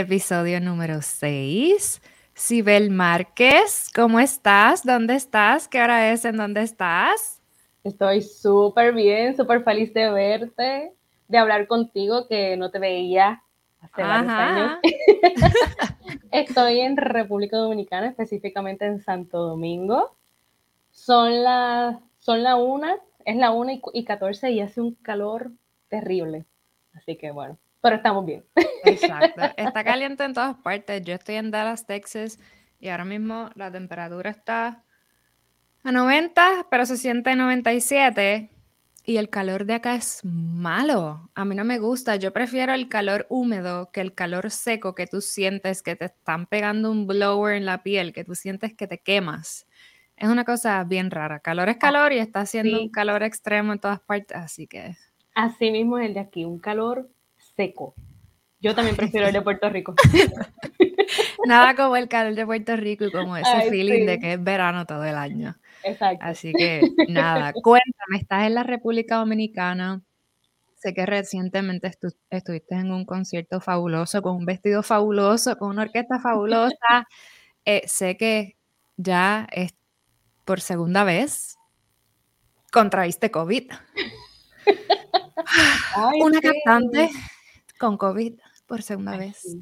episodio número 6. Sibel Márquez, ¿cómo estás? ¿Dónde estás? ¿Qué hora es? ¿En dónde estás? Estoy súper bien, súper feliz de verte, de hablar contigo, que no te veía hace varios años. Estoy en República Dominicana, específicamente en Santo Domingo. Son las son la una, es la una y, catorce y hace un calor terrible. Así que bueno, pero estamos bien. Exacto. Está caliente en todas partes. Yo estoy en Dallas, Texas, y ahora mismo la temperatura está a 90, pero se siente 97. Y el calor de acá es malo. A mí no me gusta. Yo prefiero el calor húmedo que el calor seco que tú sientes que te están pegando un blower en la piel, que tú sientes que te quemas. Es una cosa bien rara. Calor es calor y está haciendo un calor extremo en todas partes, así que. Así mismo es el de aquí, un calor seco. Yo también prefiero el de Puerto Rico. Nada como el calor de Puerto Rico y como ese feeling de que es verano todo el año. Exacto. Así que nada, cuéntame, estás en la República Dominicana. Sé que recientemente estuviste en un concierto fabuloso, con un vestido fabuloso, con una orquesta fabulosa. Eh, sé que ya por segunda vez contraíste COVID. Una cantante con COVID por segunda vez.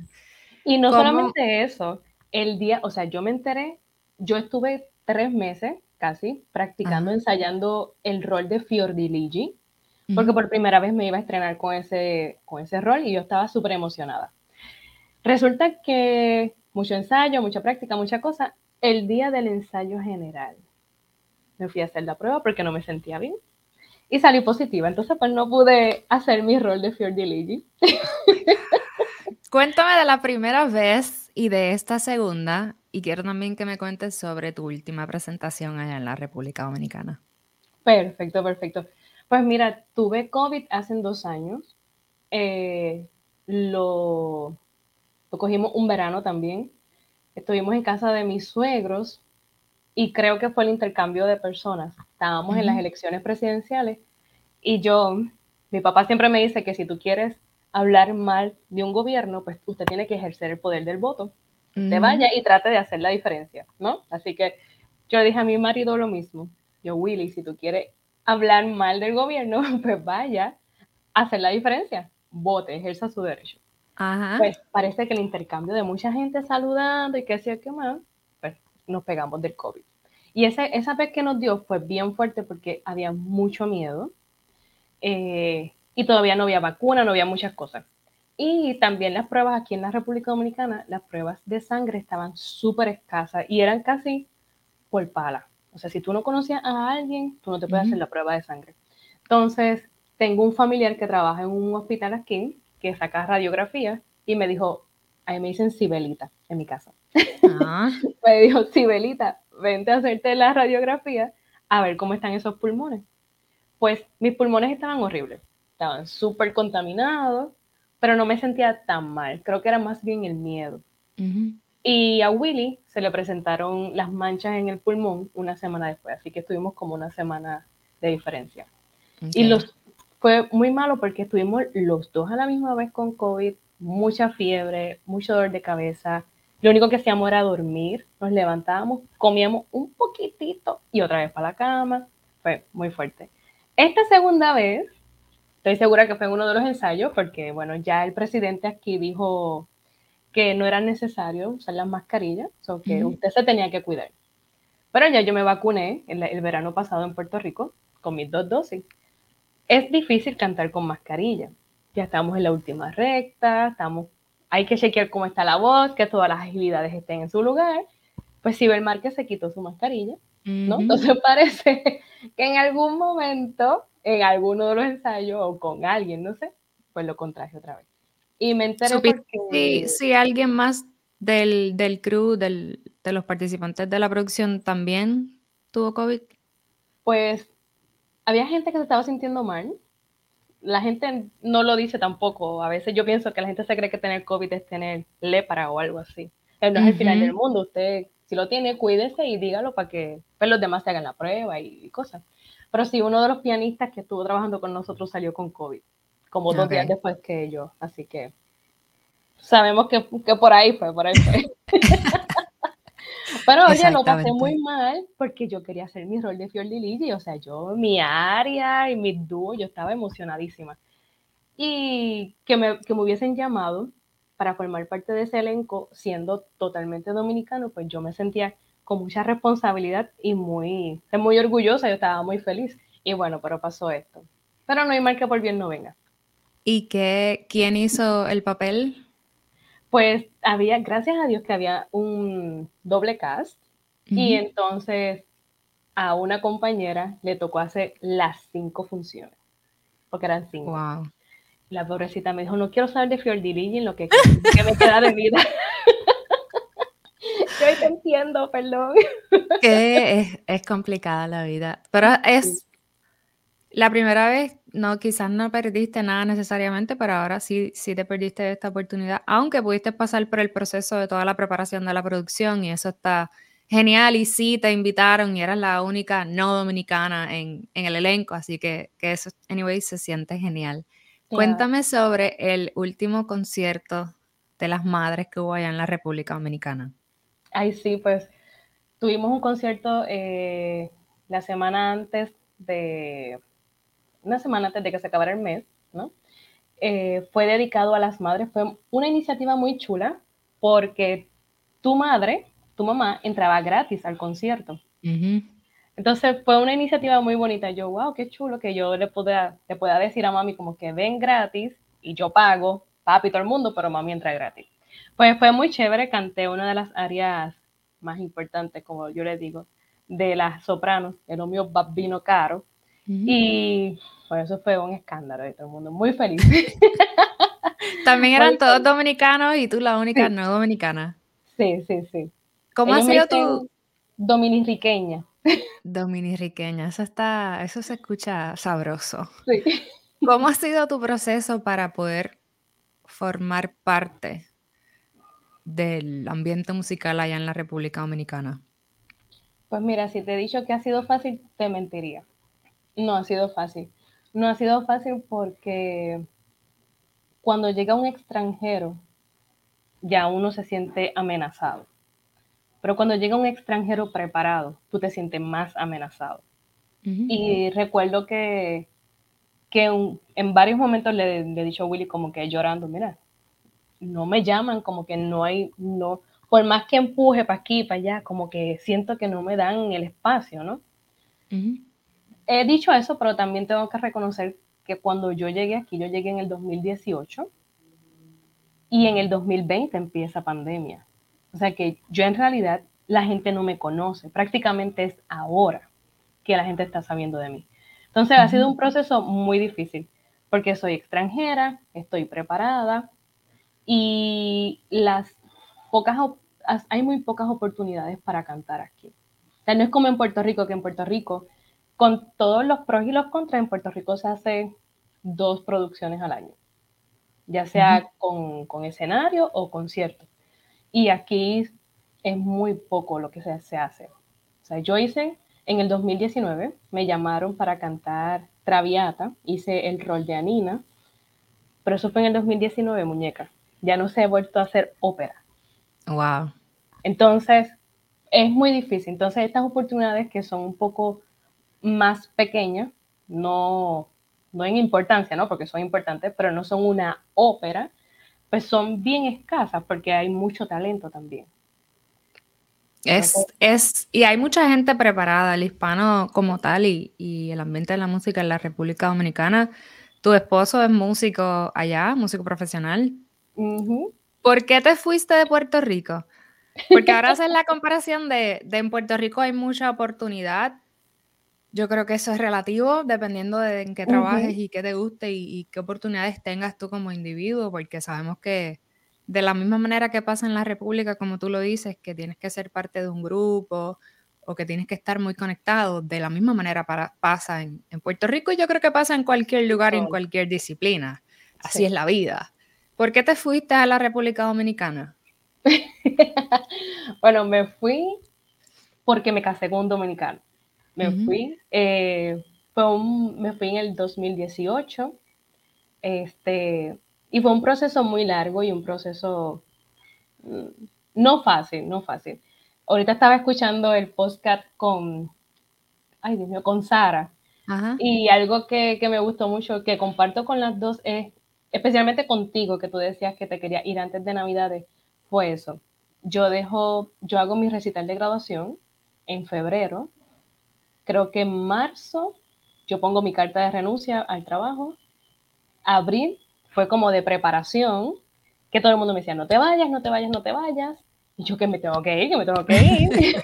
Y no solamente eso, el día, o sea, yo me enteré, yo estuve tres meses casi practicando, ensayando el rol de Fiordiligi, porque por primera vez me iba a estrenar con ese, con ese rol y yo estaba súper emocionada. Resulta que mucho ensayo, mucha práctica, mucha cosa. El día del ensayo general, me fui a hacer la prueba porque no me sentía bien y salí positiva. Entonces, pues no pude hacer mi rol de Fiordiligi. Cuéntame de la primera vez y de esta segunda. Y quiero también que me cuentes sobre tu última presentación allá en la República Dominicana. Perfecto, perfecto. Pues mira, tuve COVID hace dos años. Eh, lo, lo cogimos un verano también. Estuvimos en casa de mis suegros y creo que fue el intercambio de personas. Estábamos en las elecciones presidenciales y yo, mi papá siempre me dice que si tú quieres hablar mal de un gobierno, pues usted tiene que ejercer el poder del voto. Te vaya y trate de hacer la diferencia, ¿no? Así que yo le dije a mi marido lo mismo. Yo, Willy, si tú quieres hablar mal del gobierno, pues vaya a hacer la diferencia. Vote, ejerza su derecho. Pues parece que el intercambio de mucha gente saludando y que sea que más, nos pegamos del COVID. Y ese, esa vez que nos dio fue bien fuerte porque había mucho miedo eh, y todavía no había vacuna, no había muchas cosas. Y también las pruebas aquí en la República Dominicana, las pruebas de sangre estaban súper escasas y eran casi por pala. O sea, si tú no conocías a alguien, tú no te puedes hacer la prueba de sangre. Entonces, tengo un familiar que trabaja en un hospital aquí, que saca radiografía, y me dijo, a mí me dicen Sibelita en mi casa. Ah. me dijo, Sibelita, vente a hacerte la radiografía a ver cómo están esos pulmones. Pues mis pulmones estaban horribles, estaban súper contaminados, pero no me sentía tan mal. Creo que era más bien el miedo. Y a Willy se le presentaron las manchas en el pulmón una semana después, así que estuvimos como una semana de diferencia. Y los, fue muy malo porque estuvimos los dos a la misma vez con COVID, mucha fiebre, mucho dolor de cabeza. Lo único que hacíamos era dormir, nos levantábamos, comíamos un poquitito y otra vez para la cama. Fue muy fuerte. Esta segunda vez, estoy segura que fue en uno de los ensayos, porque bueno, ya el presidente aquí dijo que no era necesario usar las mascarillas, o que usted se tenía que cuidar. Pero ya yo me vacuné el, el verano pasado en Puerto Rico con mis dos dosis. Es difícil cantar con mascarilla ya estamos en la última recta, estamos, hay que chequear cómo está la voz, que todas las agilidades estén en su lugar. Pues Sibel Márquez se quitó su mascarilla, ¿no? Entonces parece que en algún momento, en alguno de los ensayos o con alguien, no sé, pues lo contraje otra vez. Y me enteré porque... Si, alguien más del, del crew, del, de los participantes de la producción también tuvo COVID. Pues había gente que se estaba sintiendo mal, la gente no lo dice tampoco. A veces yo pienso que la gente se cree que tener COVID es tener lepra o algo así. No es el final del mundo. Usted, si lo tiene, cuídese y dígalo para que pues, los demás se hagan la prueba y, cosas. Pero sí, uno de los pianistas que estuvo trabajando con nosotros salió con COVID, como dos días después que yo. Así que sabemos que, que por ahí fue, por ahí fue. Pero oye, lo pasé muy mal porque yo quería hacer mi rol de Fior Lili, o sea, yo, mi área y mi dúo, yo estaba emocionadísima. Y que me, que me hubiesen llamado para formar parte de ese elenco siendo totalmente dominicano, pues yo me sentía con mucha responsabilidad y muy, muy orgullosa, yo estaba muy feliz. Y bueno, pero pasó esto. Pero no hay mal que por bien no venga. ¿Y qué, quién hizo el papel? Pues había, gracias a Dios que había un doble cast y entonces a una compañera le tocó hacer las cinco funciones, porque eran cinco. Wow. La pobrecita me dijo, no quiero saber de Fior en lo que, que me queda de vida. Yo te entiendo, perdón. Que es, es, complicada la vida, pero es la primera vez, no, quizás no perdiste nada necesariamente, pero ahora sí, sí te perdiste esta oportunidad, aunque pudiste pasar por el proceso de toda la preparación de la producción y eso está genial y sí te invitaron y eras la única no dominicana en, en el elenco, así que, que, eso, anyway, se siente genial. Cuéntame sobre el último concierto de las madres que hubo allá en la República Dominicana. Ay, sí, pues tuvimos un concierto eh, la semana antes de, una semana antes de que se acabara el mes, ¿no? Eh, fue dedicado a las madres. Fue una iniciativa muy chula porque tu madre, tu mamá, entraba gratis al concierto. Entonces fue una iniciativa muy bonita. Yo, wow, qué chulo que yo le pueda, le pueda decir a mami como que ven gratis y yo pago, papi, todo el mundo, pero mami entra gratis. Pues fue muy chévere, canté una de las áreas más importantes, como yo le digo, de las sopranos, el mío vino caro. Y pues eso fue un escándalo de todo el mundo, muy feliz. También eran todos dominicanos y tú la única no dominicana. Sí, sí, sí. ¿Cómo ha sido tu dominiriqueña? Dominiriqueña, eso está, eso se escucha sabroso. Sí. ¿Cómo ha sido tu proceso para poder formar parte del ambiente musical allá en la República Dominicana? Pues mira, si te he dicho que ha sido fácil, te mentiría. No ha sido fácil. No ha sido fácil porque cuando llega un extranjero, ya uno se siente amenazado. Pero cuando llega un extranjero preparado, tú te sientes más amenazado. Y recuerdo que, que en varios momentos le, le, he dicho a Willy como que llorando, mira, no me llaman, como que no hay, no, por más que empuje para aquí, para allá, como que siento que no me dan el espacio, ¿no? He dicho eso, pero también tengo que reconocer que cuando yo llegué aquí, yo llegué en el 2018 y en el 2020 empieza pandemia. O sea que yo en realidad la gente no me conoce, prácticamente es ahora que la gente está sabiendo de mí. Entonces ha sido un proceso muy difícil porque soy extranjera, estoy preparada, y las pocas, hay muy pocas oportunidades para cantar aquí. O sea, no es como en Puerto Rico, que en Puerto Rico, con todos los pros y los contras, en Puerto Rico se hace dos producciones al año, ya sea con, con, escenario o concierto. Y aquí es muy poco lo que se, se hace. O sea, yo hice en el 2019, me llamaron para cantar Traviata, hice el rol de Anina, pero eso fue en el 2019, muñeca ya no se ha vuelto a hacer ópera. Wow. Entonces, es muy difícil. Entonces, estas oportunidades que son un poco más pequeñas, no, no en importancia, ¿no? Porque son importantes, pero no son una ópera, pues son bien escasas porque hay mucho talento también. Es, es, y hay mucha gente preparada, el hispano como tal y, y, el ambiente de la música en la República Dominicana. Tu esposo es músico allá, músico profesional. ¿Por qué te fuiste de Puerto Rico? Porque ahora haces la comparación de, de, en Puerto Rico hay mucha oportunidad. Yo creo que eso es relativo dependiendo de en qué trabajes y qué te guste y, qué oportunidades tengas tú como individuo, porque sabemos que de la misma manera que pasa en la República, como tú lo dices, que tienes que ser parte de un grupo o que tienes que estar muy conectado, de la misma manera para, pasa en, Puerto Rico y yo creo que pasa en cualquier lugar, en cualquier disciplina. Así es la vida. ¿Por qué te fuiste a la República Dominicana? bueno, me fui porque me casé con un dominicano. Me fui, eh, me fui en el 2018, este, Y fue un proceso muy largo y un proceso mm, no fácil, no fácil. Ahorita estaba escuchando el podcast con, ay Dios mío, con Sara. Y algo que, que, me gustó mucho, que comparto con las dos, es, especialmente contigo, que tú decías que te quería ir antes de Navidades, fue eso. Yo dejo, yo hago mi recital de graduación en febrero. Creo que en marzo yo pongo mi carta de renuncia al trabajo. Abril fue como de preparación, que todo el mundo me decía, no te vayas, no te vayas, no te vayas. Y yo que me tengo que ir, que me tengo que ir.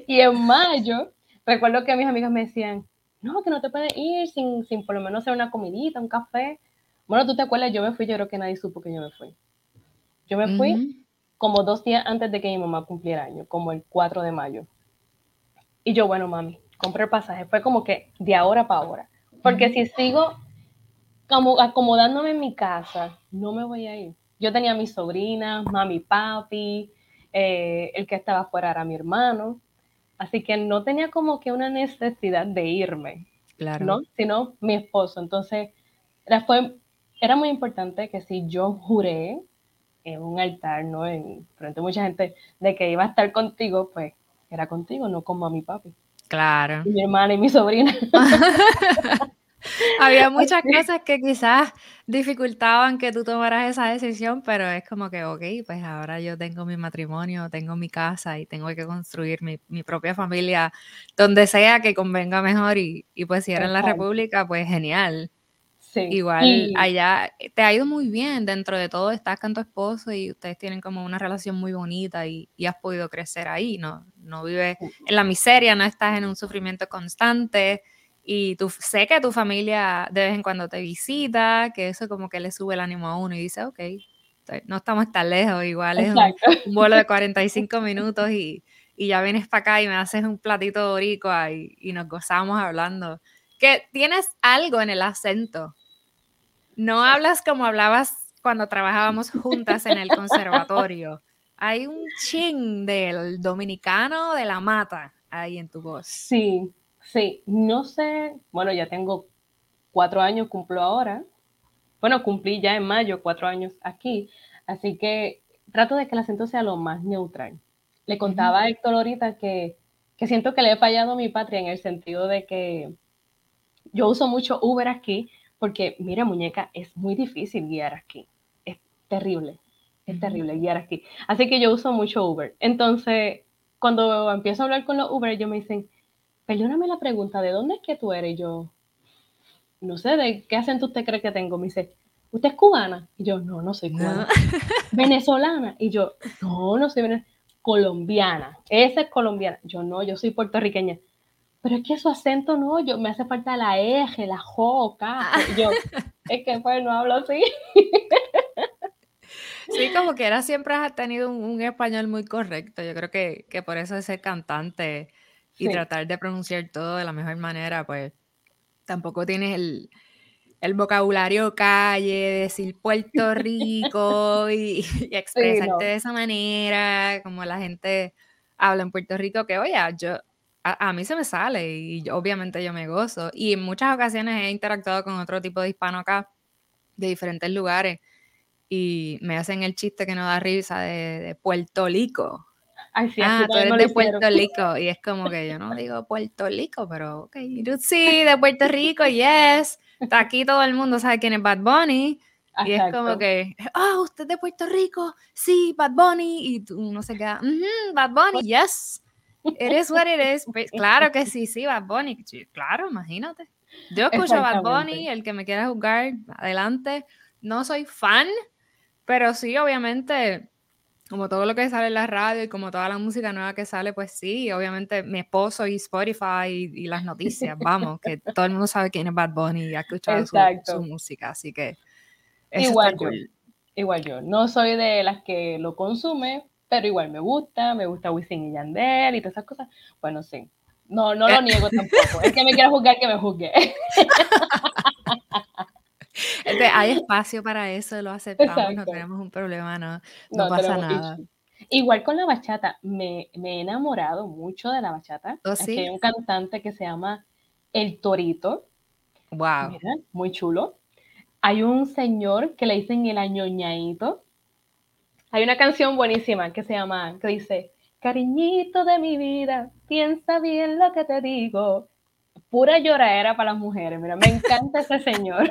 y en mayo, recuerdo que mis amigas me decían, no, que no te puedes ir sin, sin por lo menos hacer una comidita, un café. Bueno, tú te acuerdas, yo me fui, yo creo que nadie supo que yo me fui. Yo me fui como dos días antes de que mi mamá cumpliera año, como el 4 de mayo. Y yo, bueno, mami, compré el pasaje. Fue como que de ahora para ahora. Porque si sigo como acomodándome en mi casa, no me voy a ir. Yo tenía a mis sobrinas, mami, papi, eh, el que estaba afuera era mi hermano. Así que no tenía como que una necesidad de irme, claro. ¿no? Sino mi esposo. Entonces, era, fue, era muy importante que si yo juré en un altar, ¿no? En frente a mucha gente, de que iba a estar contigo, pues era contigo, no como a mi papi. Claro. mi hermana y mi sobrina. Había muchas cosas que quizás dificultaban que tú tomaras esa decisión, pero es como que, ok, pues ahora yo tengo mi matrimonio, tengo mi casa y tengo que construir mi, mi propia familia donde sea que convenga mejor y, y pues si era en la República, pues genial. Igual allá eh, te ha ido muy bien dentro de todo, estás con tu esposo y ustedes tienen como una relación muy bonita y, has podido crecer ahí, ¿no? No vives en la miseria, no estás en un sufrimiento constante y tú, sé que tu familia de vez en cuando te visita, que eso como que le sube el ánimo a uno y dice, ok, no estamos tan lejos, igual es un, vuelo de 45 minutos y, ya vienes para acá y me haces un platito de y, y nos gozamos hablando. Que tienes algo en el acento no hablas como hablabas cuando trabajábamos juntas en el conservatorio. Hay un ching del dominicano de la mata ahí en tu voz. Sí, sí. No sé, bueno, ya tengo cuatro años, cumplo ahora. Bueno, cumplí ya en mayo cuatro años aquí, así que trato de que el acento sea lo más neutral. Le contaba a Héctor ahorita que, que siento que le he fallado a mi patria en el sentido de que yo uso mucho Uber aquí, porque mira, muñeca, es muy difícil guiar aquí. Es terrible, es terrible guiar aquí. Así que yo uso mucho Uber. Entonces, cuando empiezo a hablar con los Uber, ellos me dicen, perdóname la pregunta, ¿de dónde es que tú eres? Y yo, no sé, ¿de qué acento usted cree que tengo? Me dice, ¿usted es cubana? Y yo, no, no soy cubana. ¿Venezolana? Y yo, no, no soy venezolana. Colombiana. Esa es colombiana. Yo no, yo soy puertorriqueña pero es que su acento no, yo me hace falta la eje, la joca. Yo, es que pues no hablo así. Sí, como que era siempre has tenido un, español muy correcto. Yo creo que, por eso es ser cantante y tratar de pronunciar todo de la mejor manera, pues tampoco tienes el, vocabulario calle, decir Puerto Rico y, expresarte de esa manera, como la gente habla en Puerto Rico, que oye, yo a, mí se me sale y obviamente yo me gozo. Y en muchas ocasiones he interactuado con otro tipo de hispano acá, de diferentes lugares, y me hacen el chiste que no da risa de, Puerto Rico. Ay, sí, ah, tú eres de Puerto Rico. Y es como que yo no digo Puerto Rico, pero ok. Sí, de Puerto Rico, yes. Está aquí todo el mundo sabe quién es Bad Bunny. Y es como que, ah, usted es de Puerto Rico, sí, Bad Bunny. Y tú no se queda, Bad Bunny, yes. Eres what it is. Pues, claro que sí, sí, Bad Bunny. Claro, imagínate. Yo escucho Bad Bunny, el que me quiera jugar, adelante. No soy fan, pero sí, obviamente, como todo lo que sale en la radio y como toda la música nueva que sale, pues sí, obviamente mi esposo y Spotify y, las noticias, vamos, que todo el mundo sabe quién es Bad Bunny y ha escuchado su, música, así que... Igual yo, igual yo, no soy de las que lo consume, pero igual me gusta, me gusta Wisin y Yandel y todas esas cosas. Bueno, sí, no, no lo niego tampoco. Es que me quiera juzgar, que me juzgue. Este, hay espacio para eso, lo aceptamos, no tenemos un problema, no, no, pasa nada. Igual con la bachata, me, me, he enamorado mucho de la bachata. ¿Oh, hay un cantante que se llama El Torito. Wow. muy chulo. hay un señor que le dicen el añoñadito. Hay una canción buenísima que se llama, que dice, cariñito de mi vida, piensa bien lo que te digo. Pura lloradera para las mujeres, mira, me encanta ese señor.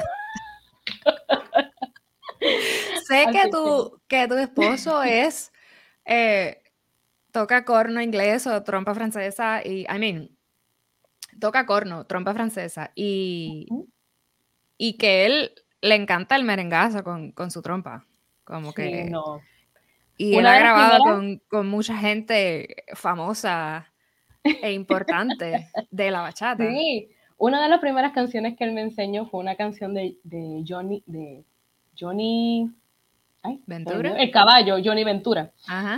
sé que tu, que tu esposo es, eh, toca corno inglés o trompa francesa y, I mean, toca corno, trompa francesa y, y que él le encanta el merengazo con, su trompa. Como que. No. Y él ha grabado con, mucha gente famosa e importante de la bachata. Sí, una de las primeras canciones que él me enseñó fue una canción de, Johnny, de Johnny Ventura. El caballo, Johnny Ventura,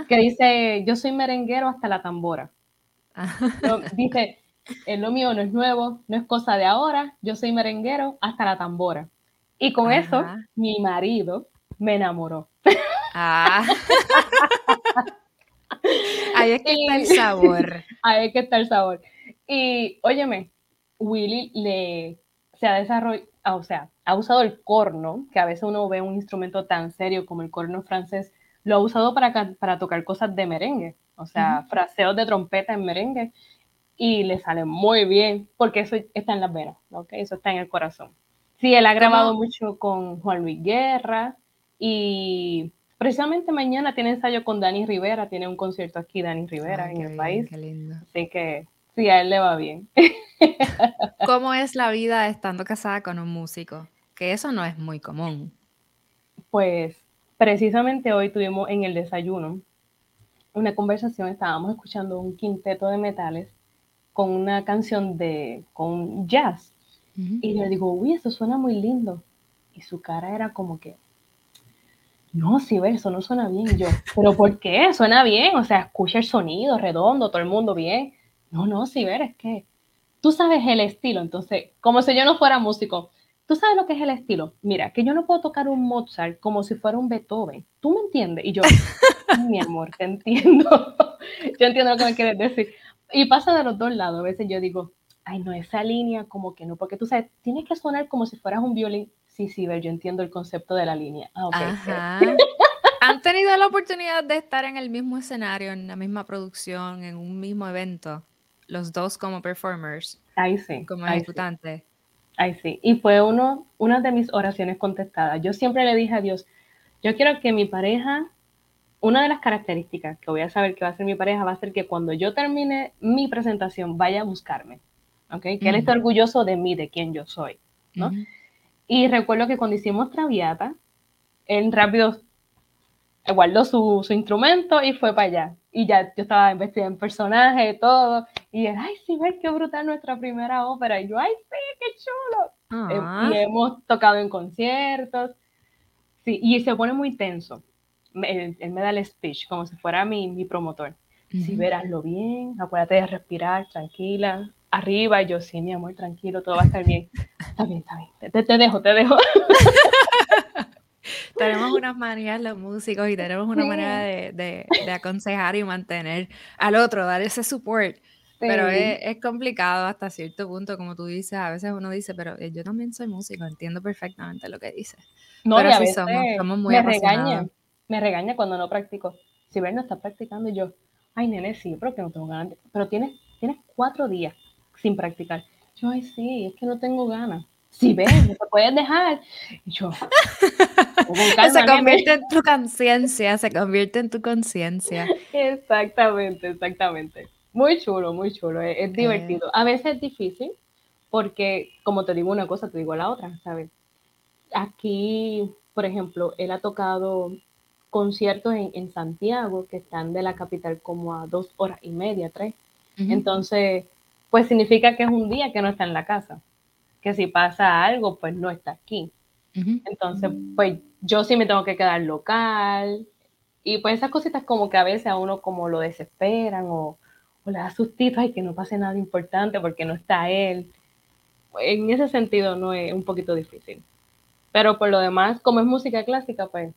que dice, yo soy merenguero hasta la tambora. dice, lo mío no es nuevo, no es cosa de ahora, yo soy merenguero hasta la tambora. Y con eso, mi marido me enamoró. Ah. Ahí es que está el sabor. Ahí es que está el sabor. Y óyeme, Willy le se ha desarrollado, o sea, ha usado el corno, que a veces uno ve un instrumento tan serio como el corno francés, lo ha usado para, para tocar cosas de merengue, o sea, fraseos de trompeta en merengue, y le sale muy bien, porque eso está en las venas, ¿ok? Eso está en el corazón. Sí, él ha grabado mucho con Juan Luis Guerra y precisamente mañana tiene ensayo con Dani Rivera, tiene un concierto aquí Dani Rivera en el país. Qué lindo. Así que sí, a él le va bien. ¿Cómo es la vida estando casada con un músico? Que eso no es muy común. Pues precisamente hoy tuvimos en el desayuno una conversación, estábamos escuchando un quinteto de metales con una canción de con jazz y le digo, uy, eso suena muy lindo. Y su cara era como que, no, sí, eso no suena bien. Yo, ¿pero por qué? Suena bien, o sea, escucha el sonido redondo, todo el mundo bien. No, no, sí, es que tú sabes el estilo. Entonces, como si yo no fuera músico, ¿tú sabes lo que es el estilo? Mira, que yo no puedo tocar un Mozart como si fuera un Beethoven. ¿Tú me entiendes? Y yo, mi amor, te entiendo. yo entiendo lo que me quieres decir. Y pasa de los dos lados. A veces yo digo, ay, no, esa línea como que no, porque tú sabes, tienes que sonar como si fueras un violín. Sí, sí, ver, yo entiendo el concepto de la línea. Ah, Ajá. ¿Han tenido la oportunidad de estar en el mismo escenario, en la misma producción, en un mismo evento? Los dos como performers. Ahí sí. Como ejecutantes. Ahí sí. Y fue uno, una de mis oraciones contestadas. Yo siempre le dije a Dios, yo quiero que mi pareja, una de las características que voy a saber que va a ser mi pareja va a ser que cuando yo termine mi presentación vaya a buscarme. Que él esté orgulloso de mí, de quién yo soy, ¿no? Y recuerdo que cuando hicimos Traviata, él rápido guardó su, su, instrumento y fue para allá. Y ya yo estaba investigando en personaje, todo. Y él, ay, sí, ver qué brutal nuestra primera ópera. Y yo, ay, sí, qué chulo. Eh, ah. y hemos tocado en conciertos. Sí, y se pone muy tenso. Él, me da el speech como si fuera mi, mi promotor. Si veráslo bien, acuérdate de respirar, tranquila, arriba. Y yo, sí, mi amor, tranquilo, todo va a estar bien. Está bien, está bien. Te, te dejo, te dejo. tenemos unas maneras los músicos y tenemos una manera de, de, aconsejar y mantener al otro, dar ese support. Pero es, es, complicado hasta cierto punto, como tú dices. A veces uno dice, pero eh, yo también soy músico, entiendo perfectamente lo que dices. No, pero sí somos, somos muy me regaña, me regaña cuando no practico. Si ver no está practicando, yo, ay, nene, sí, pero que no tengo ganas. Pero tienes, tienes cuatro días sin practicar. Yo, ay, sí, es que no tengo ganas. Si ves, no te puedes dejar. Y yo, se convierte en tu conciencia, se convierte en tu conciencia. Exactamente, exactamente. Muy chulo, muy chulo, es, divertido. A veces es difícil porque, como te digo una cosa, te digo la otra, ¿sabes? Aquí, por ejemplo, él ha tocado conciertos en, en Santiago que están de la capital como a dos horas y media, tres. Entonces, pues significa que es un día que no está en la casa, que si pasa algo, pues no está aquí. Entonces, pues yo sí me tengo que quedar local y pues esas cositas como que a veces a uno como lo desesperan o, o le da sustito, ay, que no pase nada importante porque no está él. En ese sentido no es un poquito difícil. Pero por lo demás, como es música clásica, pues...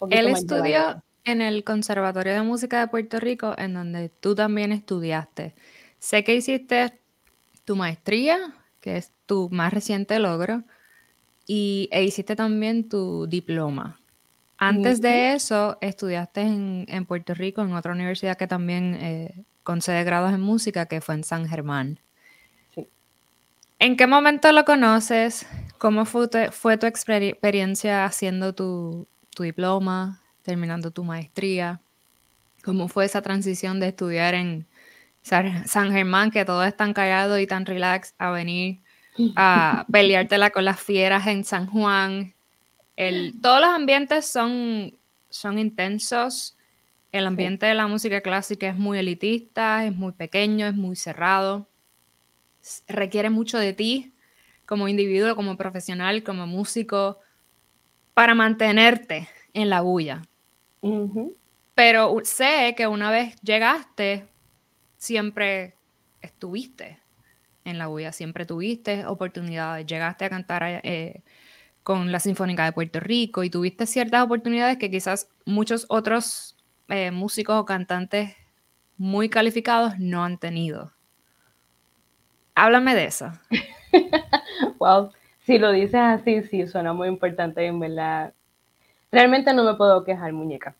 Un él estudió en el Conservatorio de Música de Puerto Rico, en donde tú también estudiaste. Sé que hiciste tu maestría, que es tu más reciente logro, y, e hiciste también tu diploma. Antes de eso, estudiaste en, Puerto Rico, en otra universidad que también eh, concede grados en música, que fue en San Germán. Sí. ¿En qué momento lo conoces? ¿Cómo fue tu, fue tu experiencia haciendo tu, tu diploma, terminando tu maestría? ¿Cómo fue esa transición de estudiar en San Germán, que todo es tan callado y tan relax, a venir a peleártela con las fieras en San Juan, todos los ambientes son, son intensos. El ambiente de la música clásica es muy elitista, es muy pequeño, es muy cerrado. Requiere mucho de ti como individuo, como profesional, como músico, para mantenerte en la bulla. Pero sé que una vez llegaste, siempre estuviste en la bulla, siempre tuviste oportunidades, llegaste a cantar eh, con la Sinfónica de Puerto Rico y tuviste ciertas oportunidades que quizás muchos otros eh, músicos o cantantes muy calificados no han tenido. Háblame de eso. wow, si lo dices así, sí, suena muy importante, en verdad. Realmente no me puedo quejar, muñeca.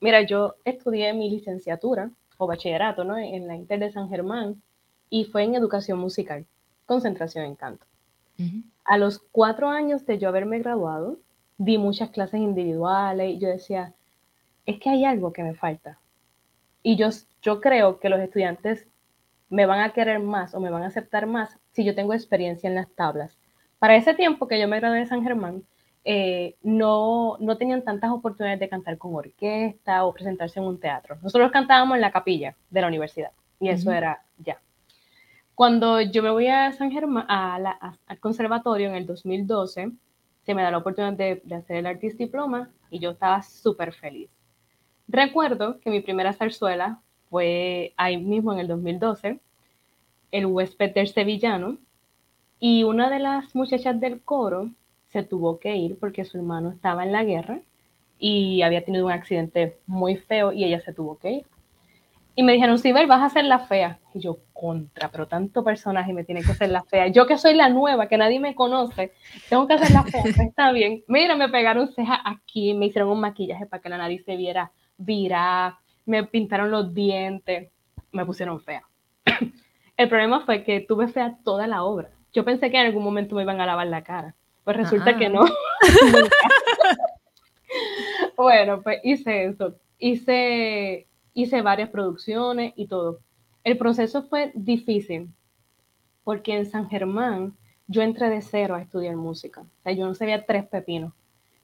Mira, yo estudié mi licenciatura o bachillerato, ¿no? En la Inter de San Germán y fue en educación musical, concentración en canto. A los cuatro años de yo haberme graduado, di muchas clases individuales y yo decía, es que hay algo que me falta. Y yo, yo creo que los estudiantes me van a querer más o me van a aceptar más si yo tengo experiencia en las tablas. Para ese tiempo que yo me gradué de San Germán, eh, no, no tenían tantas oportunidades de cantar con orquesta o presentarse en un teatro. Nosotros cantábamos en la capilla de la universidad y eso era ya. Cuando yo me voy a San Germán, al conservatorio en el 2012, se me da la oportunidad de, hacer el Artist Diploma y yo estaba súper feliz. Recuerdo que mi primera zarzuela fue ahí mismo en el 2012, El huésped del sevillano, y una de las muchachas del coro se tuvo que ir porque su hermano estaba en la guerra y había tenido un accidente muy feo y ella se tuvo que ir. Y me dijeron, sí, vas a hacer la fea. Y yo, contra, pero tanto personaje me tiene que hacer la fea. Yo que soy la nueva, que nadie me conoce, tengo que hacer la fea. Está bien. Mira, me pegaron cejas aquí, me hicieron un maquillaje para que la nariz se viera virá, me pintaron los dientes, me pusieron fea. El problema fue que tuve fea toda la obra. Yo pensé que en algún momento me iban a lavar la cara. Pues resulta que no. bueno, pues hice eso. Hice hice varias producciones y todo. El proceso fue difícil porque en San Germán yo entré de cero a estudiar música. O sea, yo no sabía tres pepinos.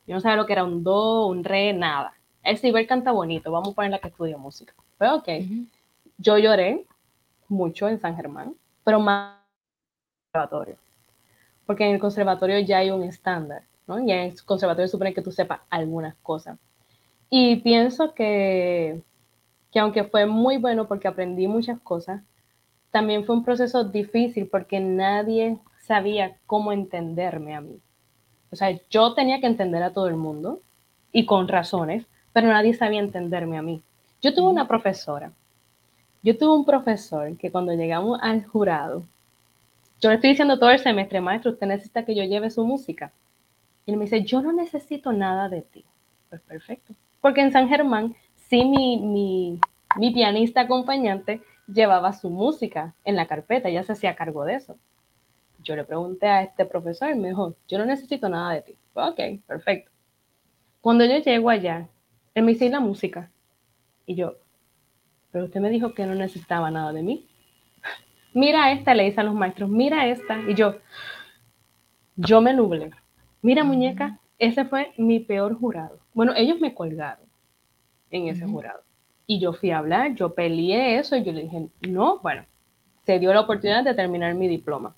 Yo no sabía lo que era un do, un re, nada. El ciber canta bonito, vamos a poner la que estudia música. Pero ok, yo lloré mucho en San Germán, pero más en el conservatorio. Porque en el conservatorio ya hay un estándar, ¿no? Y en el conservatorio supone que tú sepas algunas cosas. Y pienso que que aunque fue muy bueno porque aprendí muchas cosas, también fue un proceso difícil porque nadie sabía cómo entenderme a mí. O sea, yo tenía que entender a todo el mundo y con razones, pero nadie sabía entenderme a mí. Yo tuve una profesora, yo tuve un profesor que cuando llegamos al jurado, yo le estoy diciendo todo el semestre, maestro, usted necesita que yo lleve su música. Y él me dice, yo no necesito nada de ti. Pues perfecto. Porque en San Germán sí mi, pianista acompañante llevaba su música en la carpeta, ya se hacía cargo de eso. Yo le pregunté a este profesor y me dijo, yo no necesito nada de ti. Ok, perfecto. Cuando yo llego allá, él me dice la música. Y yo, pero usted me dijo que no necesitaba nada de mí. Mira esta, le dice a los maestros, mira esta. Y yo, yo me nublé. Mira, muñeca, ese fue mi peor jurado. Bueno, ellos me colgaron en ese jurado. Y yo fui a hablar, yo peleé eso y yo le dije, no, bueno, se dio la oportunidad de terminar mi diploma.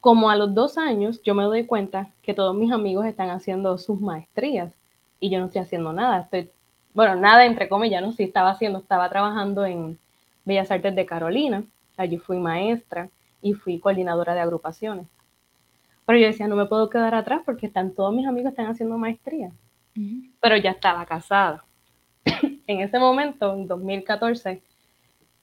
Como a los dos años, yo me doy cuenta que todos mis amigos están haciendo sus maestrías y yo no estoy haciendo nada. Estoy, bueno, nada entre comillas, no sí estaba haciendo, estaba trabajando en Bellas Artes de Carolina, allí fui maestra y fui coordinadora de agrupaciones. Pero yo decía, no me puedo quedar atrás porque están todos mis amigos están haciendo maestría pero ya estaba casada. en ese momento, en 2014,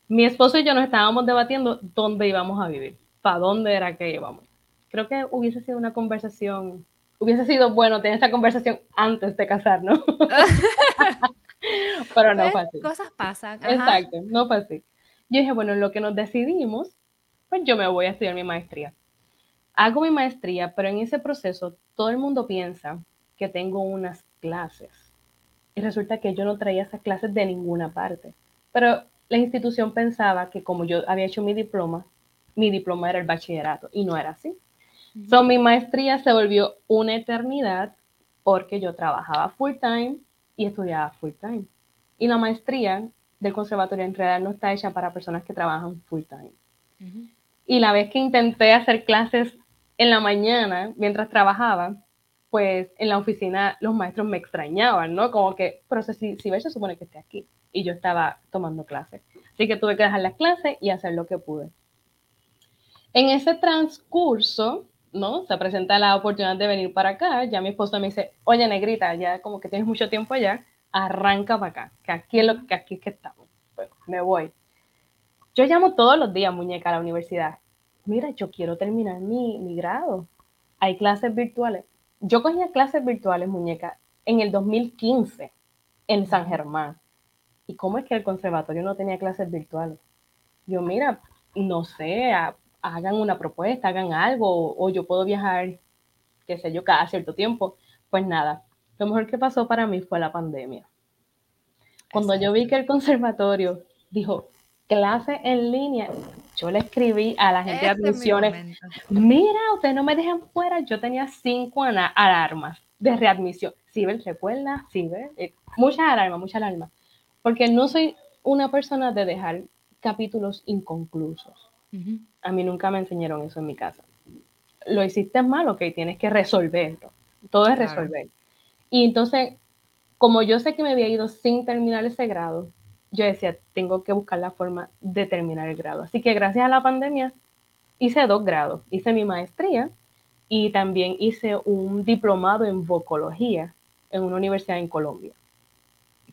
mi esposo y yo nos estábamos debatiendo dónde íbamos a vivir, para dónde era que íbamos. creo que hubiese sido una conversación, hubiese sido bueno tener esta conversación antes de casarnos. Pero no Pues, fue así. Cosas pasan. ajá. Exacto, no fue así. Yo dije, bueno, en lo que nos decidimos, pues yo me voy a estudiar mi maestría. Hago mi maestría, pero en ese proceso todo el mundo piensa que tengo unas clases. Y resulta que yo no traía esas clases de ninguna parte. Pero la institución pensaba que como yo había hecho mi diploma, mi diploma era el bachillerato y no era así. So, mi maestría se volvió una eternidad porque yo trabajaba full time y estudiaba full time. Y la maestría del conservatorio en realidad no está hecha para personas que trabajan full time. Y la vez que intenté hacer clases en la mañana mientras trabajaba, pues en la oficina los maestros me extrañaban, ¿no? Como que, pero si, si ves, se supone que esté aquí. Y yo estaba tomando clases. Así que tuve que dejar las clases y hacer lo que pude. En ese transcurso, ¿no? Se presenta la oportunidad de venir para acá. Ya mi esposa me dice, oye, negrita, ya como que tienes mucho tiempo allá, arranca para acá, que aquí es, lo, que aquí es que estamos. Pues me voy. Yo llamo todos los días, muñeca, a la universidad. Mira, yo quiero terminar mi, mi grado. Hay clases virtuales. Yo cogía clases virtuales, muñeca, en el 2015 en San Germán. ¿Y cómo es que el conservatorio no tenía clases virtuales? Yo, mira, no sé, ha- hagan una propuesta, hagan algo, o, o yo puedo viajar, qué sé yo, cada cierto tiempo. Pues nada, lo mejor que pasó para mí fue la pandemia. Cuando yo vi que el conservatorio dijo clase en línea, yo le escribí a la gente de Este es mi admisiones, mira, ustedes no me dejan fuera, yo tenía cinco alarmas de readmisión. Ciber, recuerda, Ciber, eh, muchas alarmas, muchas alarmas, porque no soy una persona de dejar capítulos inconclusos. A mí nunca me enseñaron eso en mi casa. Lo hiciste mal, ok, tienes que resolverlo. Todo es resolver. Y entonces, como yo sé que me había ido sin terminar ese grado, yo decía, tengo que buscar la forma de terminar el grado. Así que gracias a la pandemia hice dos grados. Hice mi maestría y también hice un diplomado en vocología en una universidad en Colombia.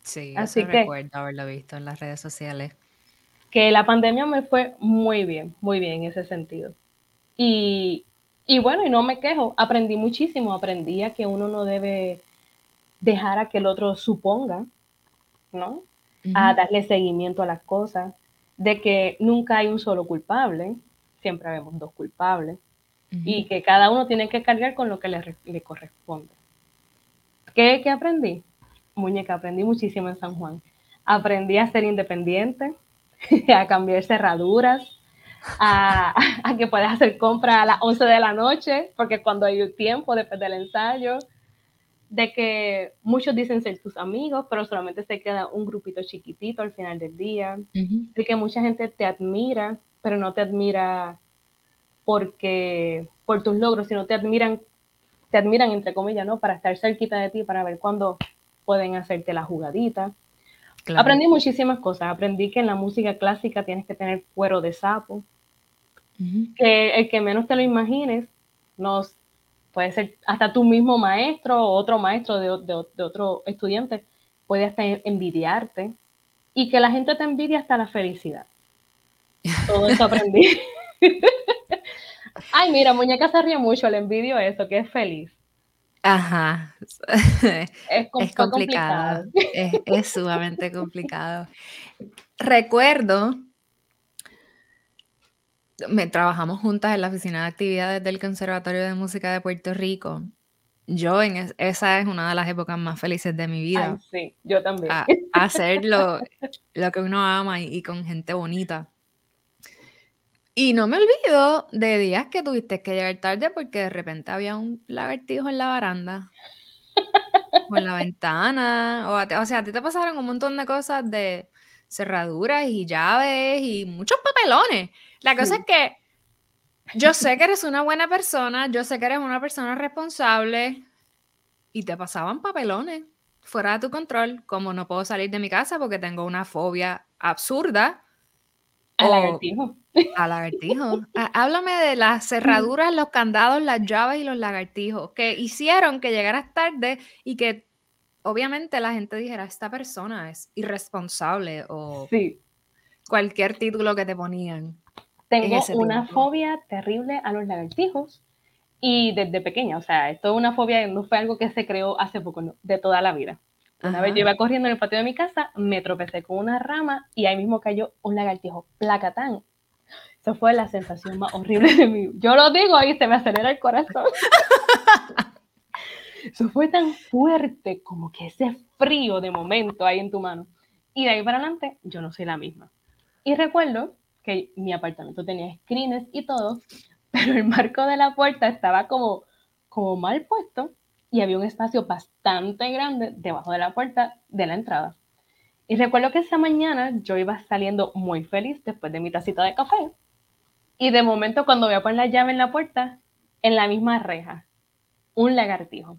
Sí, Así eso que- recuerdo haberlo visto en las redes sociales. que la pandemia me fue muy bien, muy bien en ese sentido. Y, y bueno, y no me quejo, aprendí muchísimo, aprendí a que uno no debe dejar a que el otro suponga, ¿no? A darle seguimiento a las cosas, de que nunca hay un solo culpable, siempre vemos dos culpables, y que cada uno tiene que cargar con lo que le, le corresponde. ¿Qué, ¿Qué aprendí? Muñeca, aprendí muchísimo en San Juan. Aprendí a ser independiente, a cambiar cerraduras, a, a que puedes hacer compras a las 11 de la noche, porque cuando hay tiempo después del ensayo, de que muchos dicen ser tus amigos, pero solamente se queda un grupito chiquitito al final del día, Ujú. de que mucha gente te admira, pero no te admira porque por tus logros, sino te admiran, te admiran entre comillas, ¿no? Para estar cerquita de ti, para ver cuándo pueden hacerte la jugadita. Claro. Aprendí muchísimas cosas. Aprendí que en la música clásica tienes que tener cuero de sapo, que el que menos te lo imagines, no puede ser hasta tu mismo maestro o otro maestro de, de- de otro estudiante, puede hasta envidiarte y que la gente te envidia hasta la felicidad. Todo eso aprendí. Ay, mira, muñeca se ríe mucho, le envidio eso, que es feliz. Ajá. Es, com- Es complicado. Es, es sumamente complicado. Recuerdo, me trabajamos juntas en la oficina de actividades del Conservatorio de Música de Puerto Rico. Yo en es- esa es una de las épocas más felices de mi Ay, vida. sí, yo también. A, a hacer lo, lo que uno ama y, y con gente bonita. Y no me olvido de días que tuviste que llegar tarde porque de repente había un lagartijo en la baranda o en la ventana. O, o sea, a ti te pasaron un montón de cosas de cerraduras y llaves y muchos papelones. La cosa es que yo sé que eres una buena persona, yo sé que eres una persona responsable y te pasaban papelones fuera de tu control, como no puedo salir de mi casa porque tengo una fobia absurda Al lagartijo. a lagartijos. Há- Háblame de las cerraduras, los candados, las llaves y los lagartijos que hicieron que llegaras tarde y que obviamente la gente dijera, esta persona es irresponsable o Sí. cualquier título que te ponían. Tengo una tiempo. fobia terrible a los lagartijos Y desde pequeña, o sea, esto es una fobia, no fue algo que se creó hace poco, no, de toda la vida. Una vez yo iba corriendo en el patio de mi casa, me tropecé con una rama y ahí mismo cayó un lagartijo, placatán. Eso fue la sensación más horrible de mí. Yo lo digo y se me acelera el corazón. Eso fue tan fuerte como que ese frío de momento ahí en tu mano. Y de ahí para adelante, yo no soy la misma. Y recuerdo que mi apartamento tenía screens y todo, pero el marco de la puerta estaba como, como mal puesto y había un espacio bastante grande debajo de la puerta de la entrada. Y recuerdo que esa mañana yo iba saliendo muy feliz después de mi tacita de café. Y de momento cuando voy a poner la llave en la puerta, en la misma reja, un lagartijo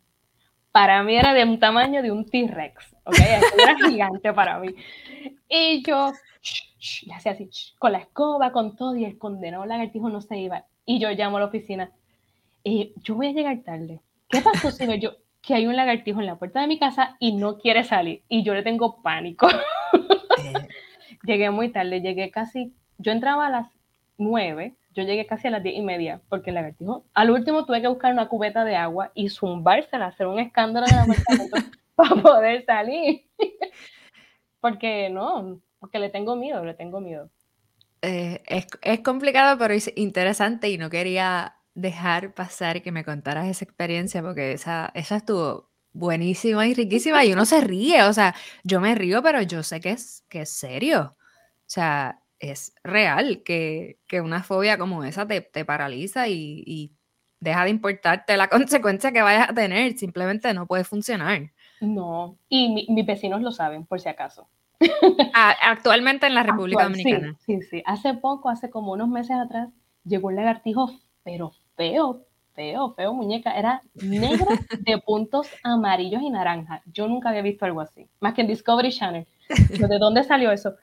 para mí era de un tamaño de un T-Rex, ¿ok? Era gigante para mí. Y yo le hacía así, con la escoba, con todo, y el condenado lagartijo no se iba. Y yo llamo a la oficina, y yo voy a llegar tarde. ¿Qué pasó si yo que hay un lagartijo en la puerta de mi casa y no quiere salir? Y yo le tengo pánico. Eh. llegué muy tarde, llegué casi, yo entraba a las nueve, yo llegué casi a las diez y media, porque el lagartijo, al último tuve que buscar una cubeta de agua y zumbársela, hacer un escándalo en el apartamento para poder salir. porque no, porque le tengo miedo, le tengo miedo. Eh, es, es, complicado, pero es interesante y no quería dejar pasar que me contaras esa experiencia porque esa, esa estuvo buenísima y riquísima y uno se ríe, o sea, yo me río, pero yo sé que es, que es serio. O sea, es real que, una fobia como esa te, paraliza y, deja de importarte la consecuencia que vayas a tener, simplemente no puede funcionar. No, y mis vecinos lo saben, por si acaso. Actualmente en la República Dominicana. Sí, sí, Hace poco, hace como unos meses atrás, llegó un lagartijo, pero feo, feo, feo, muñeca. Era negro de puntos amarillos y naranjas. Yo nunca había visto algo así, más que en Discovery Channel. ¿De dónde salió eso?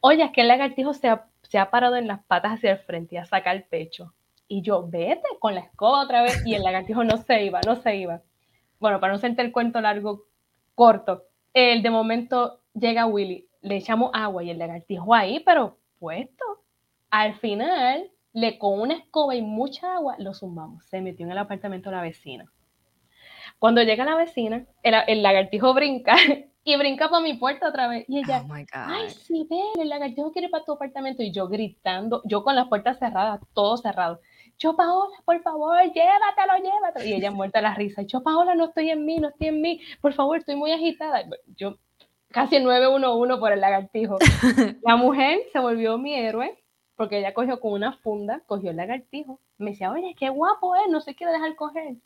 oye, es que el lagartijo se ha, se ha parado en las patas hacia el frente y a sacar el pecho. Y yo, vete con la escoba otra vez. Y el lagartijo no se iba, no se iba. Bueno, para no sentir el cuento largo, corto, el de momento llega Willy, le echamos agua y el lagartijo ahí, pero puesto. Al final, le con una escoba y mucha agua, lo zumbamos. Se metió en el apartamento de la vecina. Cuando llega la vecina, el, el lagartijo brinca y brinca para mi puerta otra vez. Y ella, oh ay, sí, ven, el lagartijo quiere para tu apartamento. Y yo gritando, yo con las puertas cerradas, todo cerrado. Yo, Paola, por favor, llévatelo, llévatelo. Y ella muerta la risa. Yo, Paola, no estoy en mí, no estoy en mí. Por favor, estoy muy agitada. Yo, casi 911 por el lagartijo. La mujer se volvió mi héroe porque ella cogió con una funda, cogió el lagartijo. Me decía, oye, qué guapo es, no se quiere dejar coger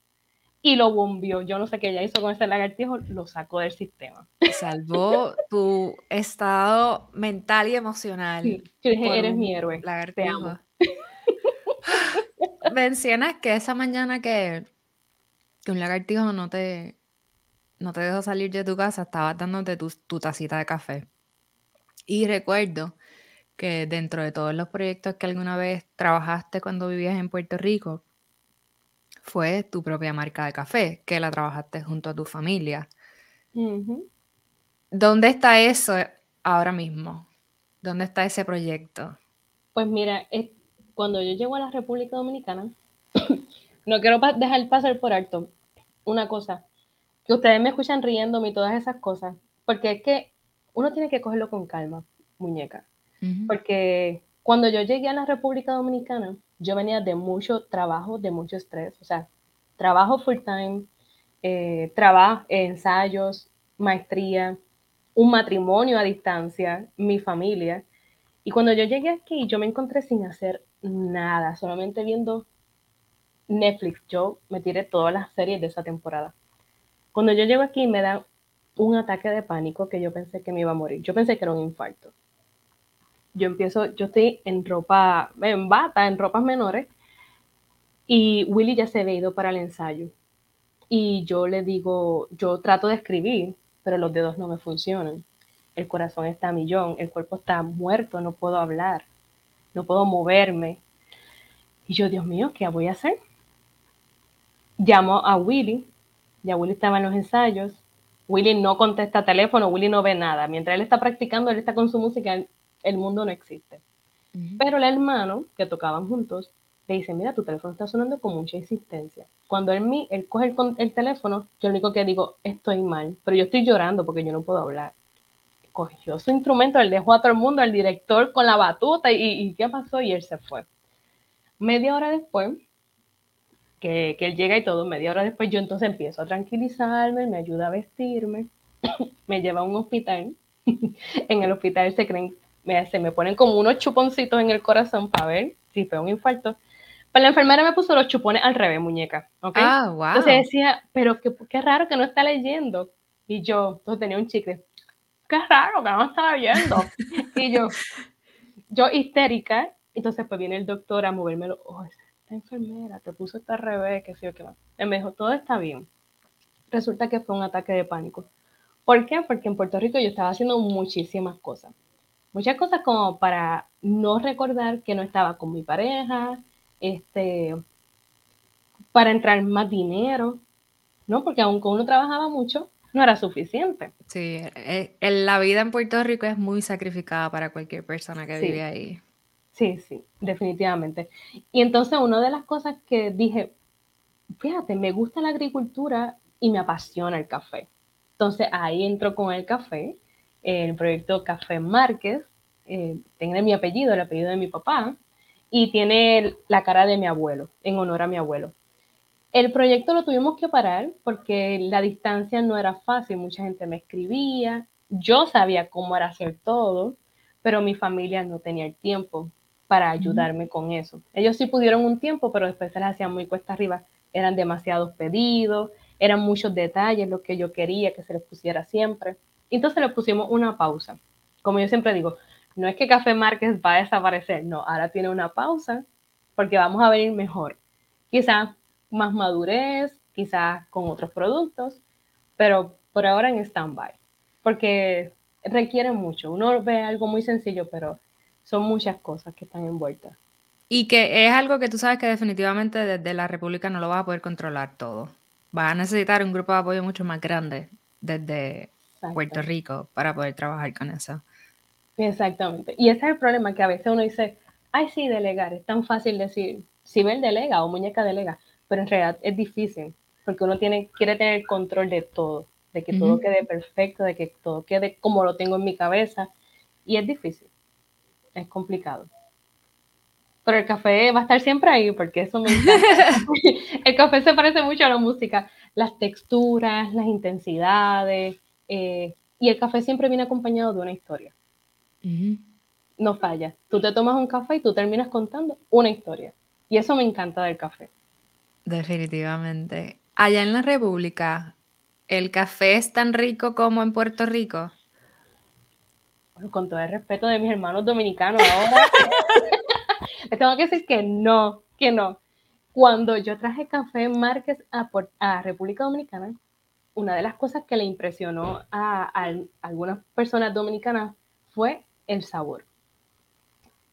y lo bombió. Yo no sé qué ella hizo con ese lagartijo, lo sacó del sistema. Salvó tu estado mental y emocional. Sí, eres mi héroe. Lagartijo. Mencionas que esa mañana que, que, un lagartijo no te, no te dejó salir de tu casa, estaba dándote tu, tu tacita de café. Y recuerdo que dentro de todos los proyectos que alguna vez trabajaste cuando vivías en Puerto Rico, fue tu propia marca de café, que la trabajaste junto a tu familia. ¿Dónde está eso ahora mismo? ¿Dónde está ese proyecto? Pues mira, cuando yo llego a la República Dominicana, no quiero dejar pasar por alto una cosa, que ustedes me escuchan riéndome y todas esas cosas, porque es que uno tiene que cogerlo con calma, muñeca, porque cuando yo llegué a la República Dominicana, yo venía de mucho trabajo, de mucho estrés, o sea, trabajo full time, eh, trabajo, ensayos, maestría, un matrimonio a distancia, mi familia. Y cuando yo llegué aquí, yo me encontré sin hacer nada, solamente viendo Netflix. Yo me tiré todas las series de esa temporada. Cuando yo llego aquí, me da un ataque de pánico que yo pensé que me iba a morir. Yo pensé que era un infarto yo empiezo, yo estoy en ropa, en bata, en ropas menores, y Willy ya se había ido para el ensayo. Y yo le digo, yo trato de escribir, pero los dedos no me funcionan. El corazón está a millón, el cuerpo está muerto, no puedo hablar, no puedo moverme. Y yo, Dios mío, ¿qué voy a hacer? Llamo a Willy, ya Willy estaba en los ensayos. Willy no contesta teléfono, Willy no ve nada. Mientras él está practicando, él está con su música, el mundo no existe. Pero el hermano, que tocaban juntos, le dice, mira, tu teléfono está sonando con mucha insistencia. Cuando él, él coge el, el, teléfono, yo lo único que digo, estoy mal, pero yo estoy llorando porque yo no puedo hablar. Cogió su instrumento, él dejó a todo el mundo, al director con la batuta y, y ¿qué pasó? Y él se fue. Media hora después, que, que, él llega y todo, media hora después yo entonces empiezo a tranquilizarme, me ayuda a vestirme, me lleva a un hospital. en el hospital se creen, me, se me ponen como unos chuponcitos en el corazón para ver si fue un infarto. Pero la enfermera me puso los chupones al revés, muñeca. ¿okay? Ah, wow. Entonces decía, pero qué, qué raro que no está leyendo. Y yo, entonces tenía un chicle. Qué raro que no está leyendo. y yo, yo histérica. Entonces pues viene el doctor a moverme los. Esta enfermera te puso esto al revés, que sé yo qué más. Y me dijo, todo está bien. Resulta que fue un ataque de pánico. ¿Por qué? Porque en Puerto Rico yo estaba haciendo muchísimas cosas. Muchas cosas como para no recordar que no estaba con mi pareja, este, para entrar más dinero, ¿no? Porque aunque uno trabajaba mucho, no era suficiente. Sí, eh, la vida en Puerto Rico es muy sacrificada para cualquier persona que vive ahí. Sí, sí, definitivamente. Y entonces una de las cosas que dije, fíjate, me gusta la agricultura y me apasiona el café. Entonces ahí entro con el café, el proyecto Café Márquez, eh, tiene mi apellido, el apellido de mi papá, y tiene la cara de mi abuelo, en honor a mi abuelo. El proyecto lo tuvimos que parar porque la distancia no era fácil, mucha gente me escribía, yo sabía cómo era hacer todo, pero mi familia no tenía el tiempo para ayudarme con eso. Ellos sí pudieron un tiempo, pero después se les hacía muy cuesta arriba, eran demasiados pedidos, eran muchos detalles lo que yo quería que se les pusiera siempre. Entonces le pusimos una pausa. Como yo siempre digo, no es que Café Márquez va a desaparecer, no, ahora tiene una pausa porque vamos a venir mejor. Quizás más madurez, quizás con otros productos, pero por ahora en stand-by, porque requiere mucho. Uno ve algo muy sencillo, pero son muchas cosas que están envueltas. Y que es algo que tú sabes que definitivamente desde la República no lo vas a poder controlar todo. Vas a necesitar un grupo de apoyo mucho más grande desde Puerto Rico para poder trabajar con eso. Exactamente. Y ese es el problema, que a veces uno dice, ay, sí, delegar, es tan fácil decir, si delega o muñeca delega, pero en realidad es difícil, porque uno tiene, quiere tener control de todo, de que todo quede perfecto, de que todo quede como lo tengo en mi cabeza, y es difícil, es complicado. Pero el café va a estar siempre ahí, porque eso me encanta. el café se parece mucho a la música, las texturas, las intensidades, eh, y el café siempre viene acompañado de una historia. No falla. Tú te tomas un café y tú terminas contando una historia. Y eso me encanta del café. Definitivamente. Allá en la República, ¿el café es tan rico como en Puerto Rico? Bueno, con todo el respeto de mis hermanos dominicanos ahora, les tengo que decir que no, que no. Cuando yo traje café Márquez a, a República Dominicana, una de las cosas que le impresionó a, a algunas personas dominicanas fue el sabor.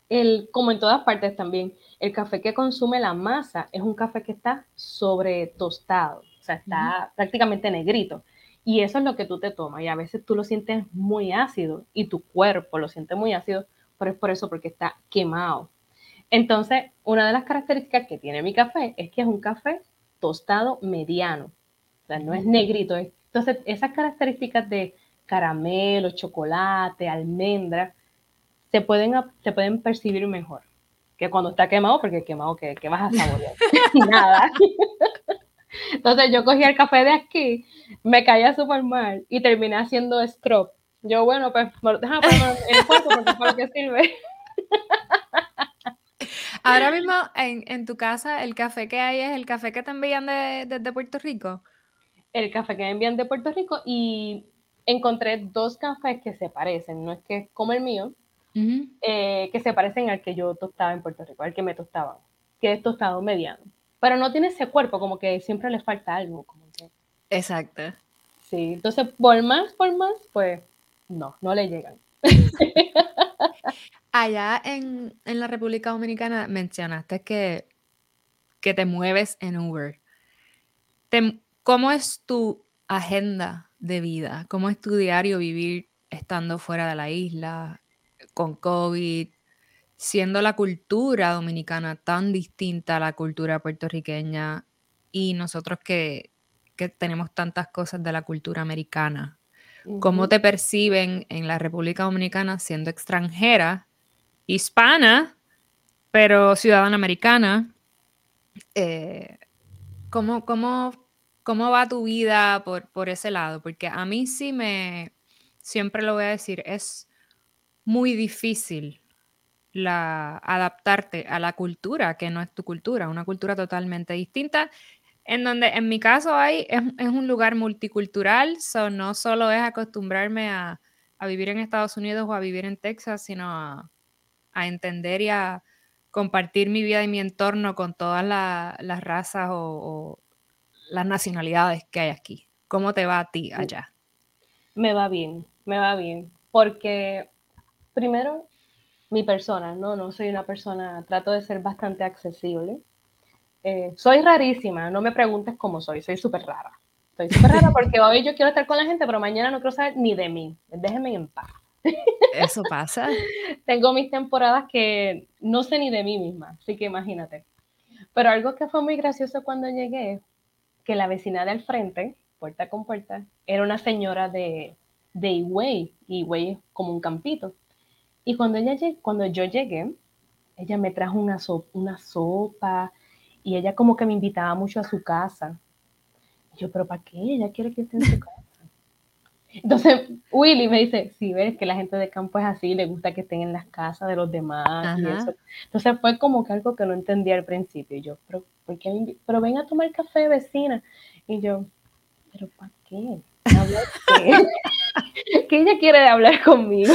El, como en todas partes también, el café que consume la masa es un café que está sobre tostado, o sea, está prácticamente negrito. Y eso es lo que tú te tomas. Y a veces tú lo sientes muy ácido y tu cuerpo lo siente muy ácido, pero es por eso, porque está quemado. Entonces, una de las características que tiene mi café es que es un café tostado mediano. O sea, no es negrito. Entonces, esas características de caramelo, chocolate, almendra, se pueden, se pueden percibir mejor que cuando está quemado, porque quemado, ¿qué, vas a saborear? Nada. Entonces yo cogí el café de aquí, me caía súper mal y terminé haciendo scrub. Yo, bueno, pues déjame ponerlo en el cuerpo porque por qué sirve. Ahora mismo en, en, tu casa, el café que hay es el café que te envían desde de, Puerto Rico. El café que me envían de Puerto Rico y encontré dos cafés que se parecen, no es que es como el mío, eh, que se parecen al que yo tostaba en Puerto Rico, al que me tostaba, que es tostado mediano. Pero no tiene ese cuerpo, como que siempre le falta algo. Como Exacto. Sí, entonces por más, por más, pues no, no le llegan. Allá en, en, la República Dominicana mencionaste que, que te mueves en Uber. ¿Cómo es tu agenda de vida? ¿Cómo es tu diario vivir estando fuera de la isla? Con COVID, siendo la cultura dominicana tan distinta a la cultura puertorriqueña y nosotros que, tenemos tantas cosas de la cultura americana, ¿cómo te perciben en la República Dominicana siendo extranjera, hispana, pero ciudadana americana? Eh, ¿cómo, cómo, cómo, va tu vida por, por ese lado? Porque a mí sí me, siempre lo voy a decir, es muy difícil la, adaptarte a la cultura, que no es tu cultura, una cultura totalmente distinta, en donde en mi caso hay, es, un lugar multicultural, no solo es acostumbrarme a, vivir en Estados Unidos o a vivir en Texas, sino a, entender y a compartir mi vida y mi entorno con todas las razas o, las nacionalidades que hay aquí. ¿Cómo te va a ti allá? Me va bien, me va bien, porque primero mi persona, no, no soy una persona, trato de ser bastante accesible. Eh, soy rarísima, no me preguntes cómo soy, soy súper rara. Soy súper rara porque hoy yo quiero estar con la gente, pero mañana no quiero saber ni de mí. Déjenme en paz. Eso pasa. Tengo mis temporadas que no sé ni de mí misma, así que imagínate. Pero algo que fue muy gracioso cuando llegué, que la vecina del frente, puerta con puerta, era una señora de, de Higüey. Higüey es como un campito. Y cuando, ella, cuando yo llegué, ella me trajo una, una sopa y ella como que me invitaba mucho a su casa. Y yo, pero ¿para qué? Ella quiere que esté en su casa. Entonces, Willy me dice, sí, ves que la gente de campo es así, le gusta que estén en las casas de los demás y eso. Entonces fue como que algo que no entendía al principio. Y yo, pero, ¿por qué pero ven a tomar café, vecina. Y yo, pero ¿para qué? ¿Qué ella quiere hablar conmigo?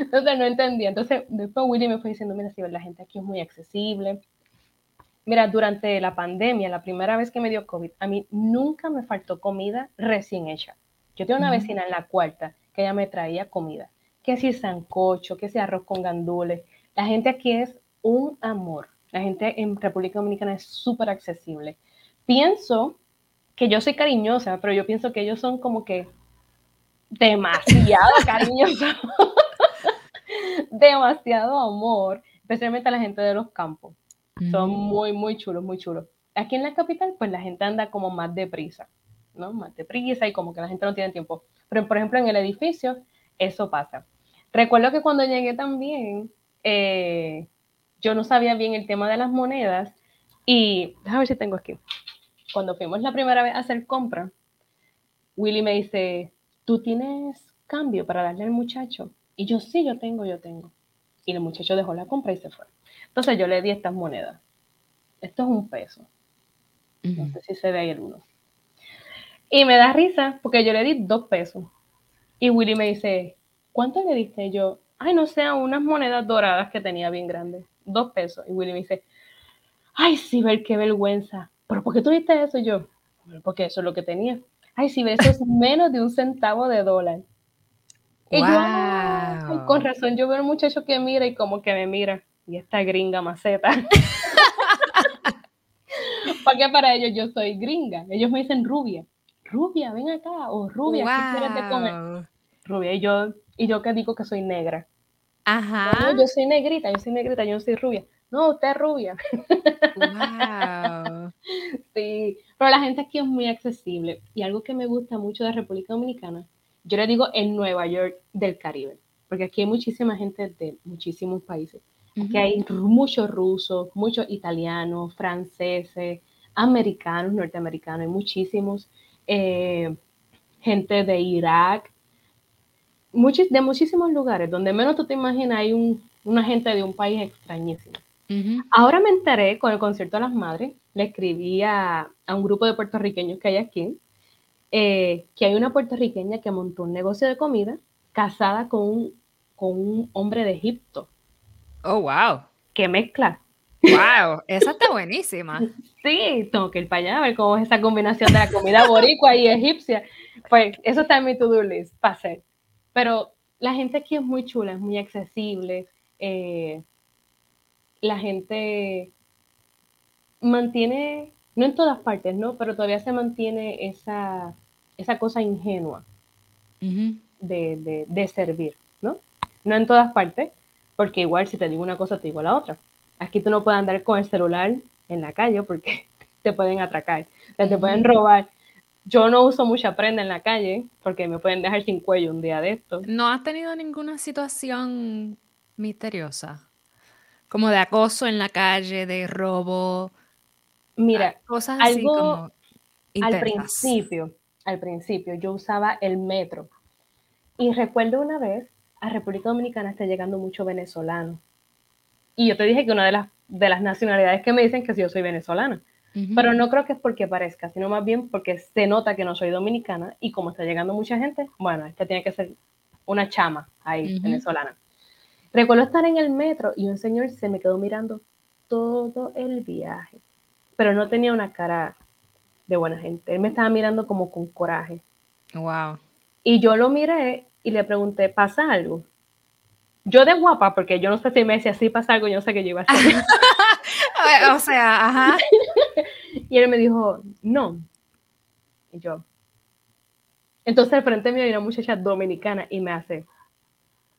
Entonces no entendía. Entonces después Willy me fue diciendo, mira, si la gente aquí es muy accesible. Mira, durante la pandemia, la primera vez que me dio COVID, a mí nunca me faltó comida recién hecha. Yo tengo una vecina en la cuarta que ella me traía comida. Que si sancocho, que si arroz con gandules. La gente aquí es un amor. La gente en República Dominicana es súper accesible. Pienso que yo soy cariñosa, pero yo pienso que ellos son como que demasiado cariñosos. demasiado amor, especialmente a la gente de los campos. Son mm. muy, muy chulos, muy chulos. Aquí en la capital, pues la gente anda como más deprisa, ¿no? Más deprisa y como que la gente no tiene tiempo. Pero, por ejemplo, en el edificio, eso pasa. Recuerdo que cuando llegué también, eh, yo no sabía bien el tema de las monedas y, déjame ver si tengo aquí. Cuando fuimos la primera vez a hacer compra, Willy me dice, ¿tú tienes cambio para darle al muchacho? Y yo, sí, yo tengo, yo tengo. Y el muchacho dejó la compra y se fue. Entonces yo le di estas monedas. Esto es un peso. No sé si se ve ahí el uno. Y me da risa porque yo le di dos pesos. Y Willy me dice, ¿cuánto le diste? Y yo, ay, no sé, unas monedas doradas que tenía bien grandes. Dos pesos. Y Willy me dice, ay, sí, ver qué vergüenza. ¿Pero por qué tú diste eso? Y yo, porque eso es lo que tenía. Ay, sí, eso es menos de un centavo de dólar. Y yo, con razón, yo veo un muchacho que mira y como que me mira. Y esta gringa maceta. Porque para ellos yo soy gringa. Ellos me dicen rubia. Rubia, ven acá. O rubia, ¿qué quieres de comer? Rubia. Y yo, y yo que digo que soy negra. Ajá. yo soy negrita, yo soy negrita, yo no soy rubia. No, usted es rubia. Wow. sí, pero la gente aquí es muy accesible. Y algo que me gusta mucho de República Dominicana yo le digo en Nueva York del Caribe, porque aquí hay muchísima gente de muchísimos países. Aquí hay muchos rusos, muchos italianos, franceses, americanos, norteamericanos, hay muchísimos, eh, gente de Irak, de muchísimos lugares, donde menos tú te imaginas hay una gente de un país extrañísimo. Ahora me enteré con el concierto de las madres, le escribí a, a un grupo de puertorriqueños que hay aquí, eh, que hay una puertorriqueña que montó un negocio de comida casada con un, con un hombre de Egipto. Oh, wow. ¿Qué mezcla? Wow, esa está buenísima. sí, tengo que ir para allá a ver cómo es esa combinación de la comida boricua y egipcia. Pues eso está en mi to-do list para hacer. Pero la gente aquí es muy chula, es muy accesible. Eh, la gente mantiene, no en todas partes, ¿no? Pero todavía se mantiene esa, esa cosa ingenua de, servir, ¿no? No en todas partes, porque igual si te digo una cosa, te digo la otra. Aquí tú no puedes andar con el celular en la calle porque te pueden atracar, te pueden robar. Yo no uso mucha prenda en la calle porque me pueden dejar sin cuello un día de esto. ¿No has tenido ninguna situación misteriosa? Como de acoso en la calle, de robo. Mira, cosas así como al principio, al principio yo usaba el metro. Y recuerdo una vez, a República Dominicana está llegando mucho venezolano. Y yo te dije que una de las, de las nacionalidades que me dicen que si yo soy venezolana. Pero no creo que es porque parezca, sino más bien porque se nota que no soy dominicana y como está llegando mucha gente, bueno, esta tiene que ser una chama ahí, venezolana. Recuerdo estar en el metro y un señor se me quedó mirando todo el viaje, pero no tenía una cara de buena gente. Él me estaba mirando como con coraje. Wow. Y yo lo miré y le pregunté, ¿pasa algo? Yo de guapa, porque yo no sé si me decía, sí pasa algo, yo no sé qué yo iba a hacer. o sea, ajá. y él me dijo, no. Y yo. Entonces al frente mío hay una muchacha dominicana y me hace.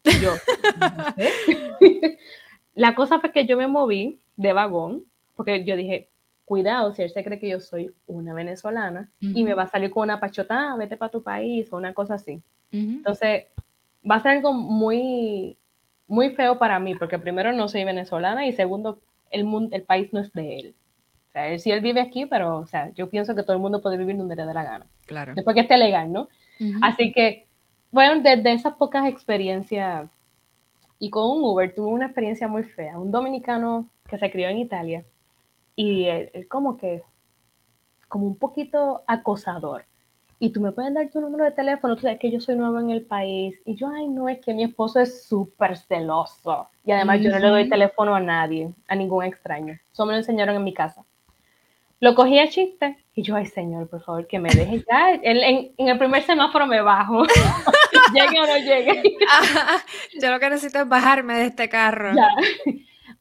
Y yo. La cosa fue que yo me moví de vagón, porque yo dije, cuidado, si él se cree que yo soy una venezolana y me va a salir con una pachota, ah, vete para tu país o una cosa así. Entonces, va a ser algo muy, muy feo para mí, porque primero no soy venezolana y segundo, el, mundo, el país no es de él. O sea, él, sí él vive aquí, pero o sea, yo pienso que todo el mundo puede vivir donde le dé la gana. Claro. Después que esté legal, ¿no? Así que, bueno, desde esas pocas experiencias y con un Uber tuve una experiencia muy fea. Un dominicano que se crió en Italia y él, como que, como un poquito acosador. Y tú me puedes dar tu número de teléfono, tú sabes que yo soy nuevo en el país. Y yo, ay, no, es que mi esposo es súper celoso. Y además yo no le doy teléfono a nadie, a ningún extraño. Eso me lo enseñaron en mi casa. Lo cogí a chiste y yo, ay, señor, por favor, que me deje ya. En, en, el primer semáforo me bajo. llegue o no llegue. yo lo que necesito es bajarme de este carro. Ya.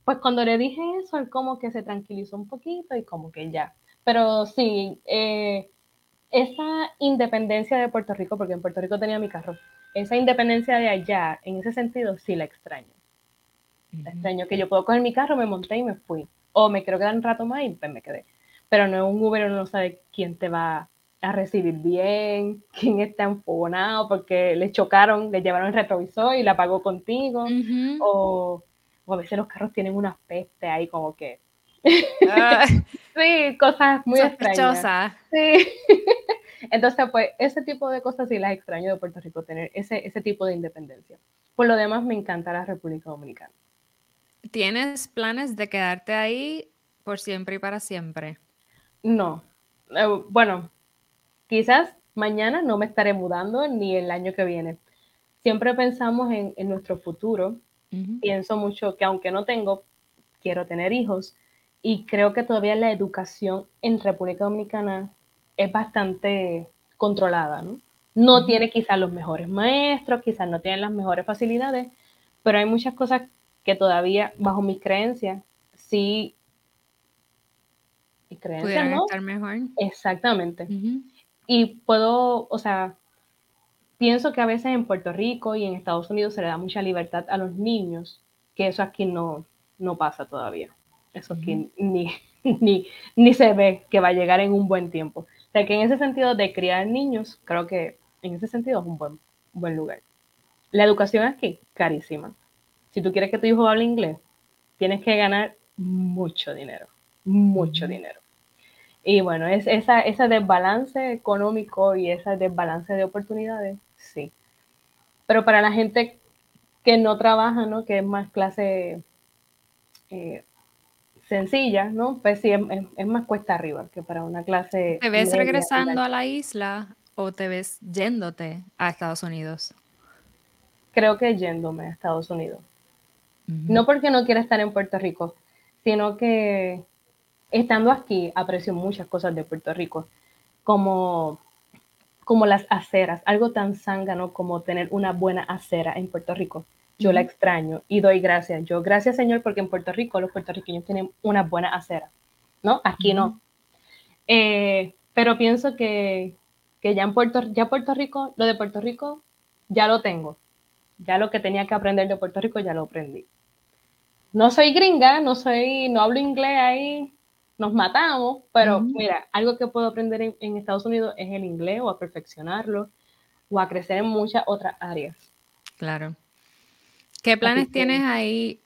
Pues cuando le dije eso, él como que se tranquilizó un poquito y como que ya. Pero sí, eh, esa independencia de Puerto Rico, porque en Puerto Rico tenía mi carro, esa independencia de allá, en ese sentido, sí la extraño. La extraño que yo puedo coger mi carro, me monté y me fui. O me quiero quedar un rato más y pues me quedé. Pero no es un Uber, uno no sabe quién te va a recibir bien, quién está enfogonado porque le chocaron, le llevaron el retrovisor y la pagó contigo. O o a veces los carros tienen una peste ahí como que... Ah. sí, cosas muy extrañas. Sí. Entonces, pues, ese tipo de cosas sí las extraño de Puerto Rico, tener ese, ese tipo de independencia. Por lo demás, me encanta la República Dominicana. ¿Tienes planes de quedarte ahí por siempre y para siempre? No. Eh, bueno, quizás mañana no me estaré mudando ni el año que viene. Siempre pensamos en, en nuestro futuro Pienso mucho que aunque no tengo, quiero tener hijos y creo que todavía la educación en República Dominicana es bastante controlada, ¿no? No tiene quizás los mejores maestros, quizás no tiene las mejores facilidades, pero hay muchas cosas que todavía, bajo mi creencia, sí... Y creencia, ¿no? estar mejor. Exactamente. Y puedo, o sea, pienso que a veces en Puerto Rico y en Estados Unidos se le da mucha libertad a los niños, que eso aquí no, no pasa todavía. Eso aquí ni, ni, ni se ve que va a llegar en un buen tiempo. O sea que en ese sentido de criar niños, creo que en ese sentido es un buen, buen lugar. La educación aquí, carísima. Si tú quieres que tu hijo hable inglés, tienes que ganar mucho dinero, mucho dinero. Y bueno, es esa, ese desbalance económico y ese desbalance de oportunidades sí. Pero para la gente que no trabaja, ¿no? Que es más clase eh, sencilla, ¿no? Pues sí, es, más cuesta arriba que para una clase. ¿Te ves regresando a la isla o te ves yéndote a Estados Unidos? Creo que yéndome a Estados Unidos. No porque no quiera estar en Puerto Rico, sino que estando aquí aprecio muchas cosas de Puerto Rico, como como las aceras, algo tan zángano como tener una buena acera en Puerto Rico. Yo la extraño y doy gracias. Yo, gracias Señor, porque en Puerto Rico los puertorriqueños tienen una buena acera, ¿no? Aquí no. Eh, pero pienso que, ya en Puerto, ya Puerto Rico, lo de Puerto Rico, ya lo tengo. Ya lo que tenía que aprender de Puerto Rico, ya lo aprendí. no soy gringa, no soy, no hablo inglés ahí, nos matamos, pero mira, algo que puedo aprender en, Estados Unidos es el inglés o a perfeccionarlo o a crecer en muchas otras áreas. Claro. ¿Qué planes tienes ahí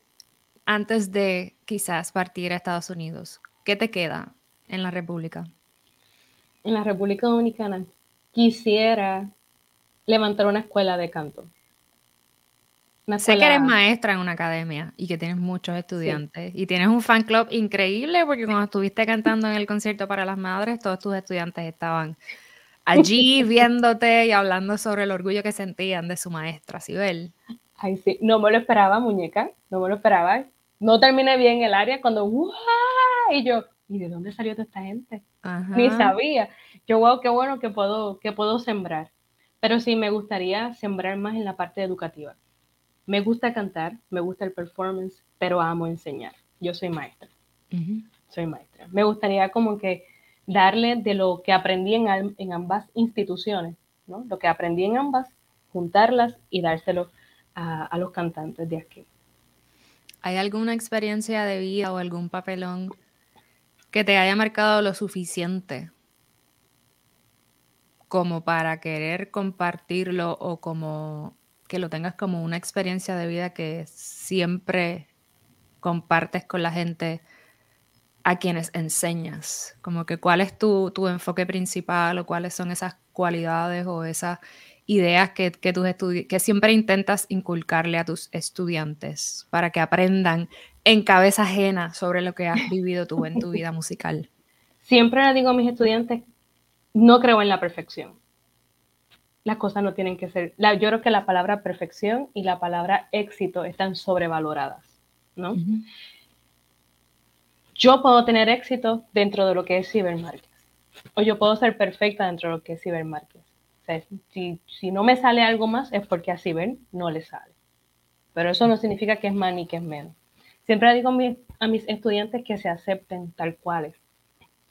antes de quizás partir a Estados Unidos? ¿Qué te queda en la República? En la República Dominicana quisiera levantar una escuela de canto. Sé que eres maestra en una academia y que tienes muchos estudiantes y tienes un fan club increíble porque cuando estuviste cantando en el concierto para las madres, todos tus estudiantes estaban allí viéndote y hablando sobre el orgullo que sentían de su maestra, Sibel. Ay, sí, no me lo esperaba, muñeca, no me lo esperaba. No terminé bien el área cuando, ¡guau! Y yo, ¿y de dónde salió toda esta gente? Ni sabía. Yo, wow, qué bueno que puedo, que puedo sembrar. Pero sí, me gustaría sembrar más en la parte educativa me gusta cantar, me gusta el performance, pero amo enseñar. Yo soy maestra. Soy maestra. Me gustaría como que darle de lo que aprendí en, ambas instituciones, ¿no? Lo que aprendí en ambas, juntarlas y dárselo a, los cantantes de aquí. ¿Hay alguna experiencia de vida o algún papelón que te haya marcado lo suficiente como para querer compartirlo o como que lo tengas como una experiencia de vida que siempre compartes con la gente a quienes enseñas? Como que cuál es tu, enfoque principal o cuáles son esas cualidades o esas ideas que, que, tus que siempre intentas inculcarle a tus estudiantes para que aprendan en cabeza ajena sobre lo que has vivido tú en tu vida musical. Siempre le digo a mis estudiantes, no creo en la perfección las cosas no tienen que ser. yo creo que la palabra perfección y la palabra éxito están sobrevaloradas, ¿no? Yo puedo tener éxito dentro de lo que es cibermarketing. O yo puedo ser perfecta dentro de lo que es cibermarketing. O sea, si, si no me sale algo más es porque a ciber no le sale. Pero eso no significa que es más ni que es menos. Siempre digo a mis estudiantes que se acepten tal cuales.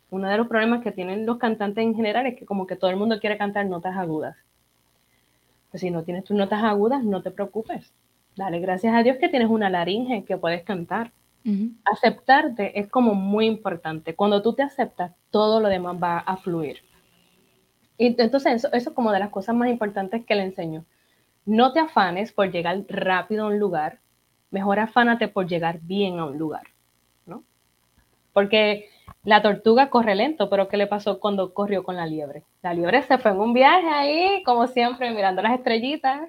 Uno de los problemas que tienen los cantantes en general es que como que todo el mundo quiere cantar notas agudas si no tienes tus notas agudas, no te preocupes. Dale gracias a Dios que tienes una laringe que puedes cantar. Aceptarte es como muy importante. Cuando tú te aceptas, todo lo demás va a fluir. Y entonces eso, eso es como de las cosas más importantes que le enseño. No te afanes por llegar rápido a un lugar, mejor afánate por llegar bien a un lugar. Porque la tortuga corre lento, pero ¿qué le pasó cuando corrió con la liebre? La liebre se fue en un viaje ahí, como siempre, mirando las estrellitas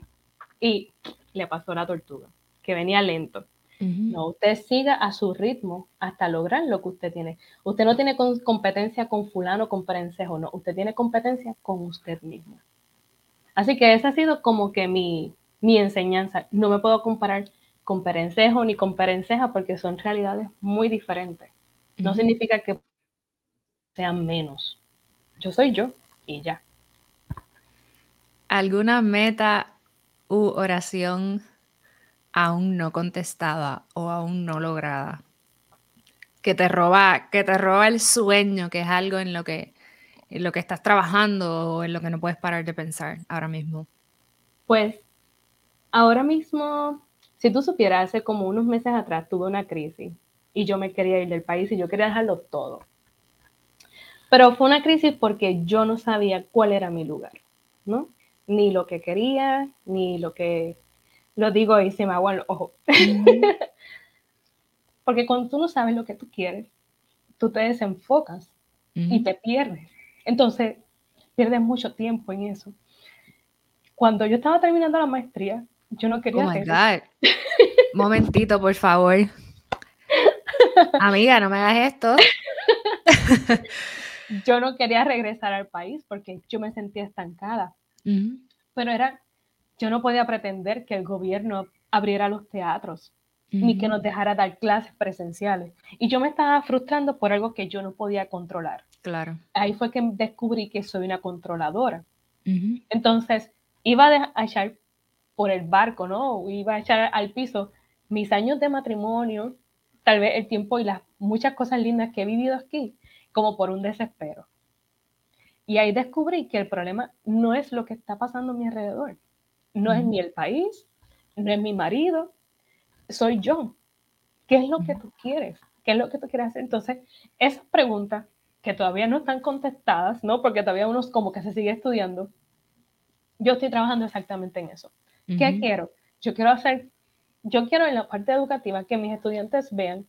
y le pasó a la tortuga, que venía lento. No, usted siga a su ritmo hasta lograr lo que usted tiene. Usted no tiene competencia con fulano, con perencejo, no. Usted tiene competencia con usted mismo. Así que esa ha sido como que mi, mi enseñanza. No me puedo comparar con perencejo ni con perenceja porque son realidades muy diferentes. No significa que sean menos. Yo soy yo y ya. ¿Alguna meta u oración aún no contestada o aún no lograda? Que te roba, que te roba el sueño, que es algo en lo que, en lo que estás trabajando o en lo que no puedes parar de pensar ahora mismo. Pues ahora mismo, si tú supieras, hace como unos meses atrás tuve una crisis y yo me quería ir del país y yo quería dejarlo todo. Pero fue una crisis porque yo no sabía cuál era mi lugar, ¿no? Ni lo que quería, ni lo que, lo digo y se me agua el ojo. porque cuando tú no sabes lo que tú quieres, tú te desenfocas y te pierdes. Entonces, pierdes mucho tiempo en eso. Cuando yo estaba terminando la maestría, yo no quería... Oh my God. Momentito, por favor. Amiga, no me hagas esto. yo no quería regresar al país porque yo me sentía estancada. Pero era, yo no podía pretender que el gobierno abriera los teatros ni que nos dejara dar clases presenciales. Y yo me estaba frustrando por algo que yo no podía controlar. Claro. Ahí fue que descubrí que soy una controladora. Entonces, iba a echar por el barco, ¿no? Iba a echar al piso mis años de matrimonio, tal vez el tiempo y las muchas cosas lindas que he vivido aquí, como por un desespero. Y ahí descubrí que el problema no es lo que está pasando a mi alrededor, no es ni el país, no es mi marido, soy yo. ¿Qué es lo que tú quieres? ¿Qué es lo que tú quieres hacer? Entonces, esas preguntas que todavía no están contestadas, ¿no? Porque todavía uno como que se sigue estudiando. Yo estoy trabajando exactamente en eso. ¿Qué quiero? Yo quiero hacer, yo quiero en la parte educativa que mis estudiantes vean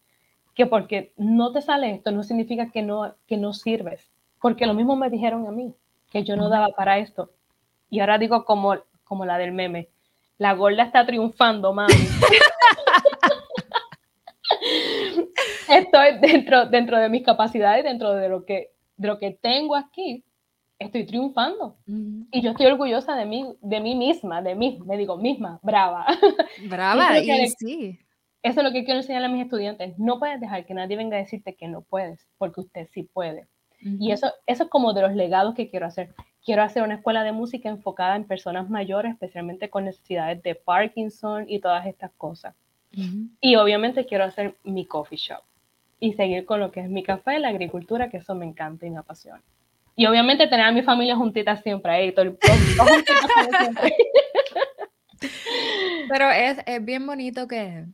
que porque no te sale esto no significa que no, que no sirves. Porque lo mismo me dijeron a mí, que yo no daba para esto. Y ahora digo como, como la del meme, la gorda está triunfando, mami. Estoy dentro, dentro de mis capacidades, dentro de lo que, de lo que tengo aquí, estoy triunfando. Y yo estoy orgullosa de mí, de mí misma, de mí, me digo misma, brava. Brava, y, sí. Eso es lo que quiero enseñar a mis estudiantes. No puedes dejar que nadie venga a decirte que no puedes, porque usted sí puede. Y eso, eso es como de los legados que quiero hacer. Quiero hacer una escuela de música enfocada en personas mayores, especialmente con necesidades de Parkinson y todas estas cosas. Y obviamente quiero hacer mi coffee shop y seguir con lo que es mi café, la agricultura, que eso me encanta y me apasiona. Y obviamente tener a mi familia juntita siempre ahí, todo el Pero es, es bien bonito que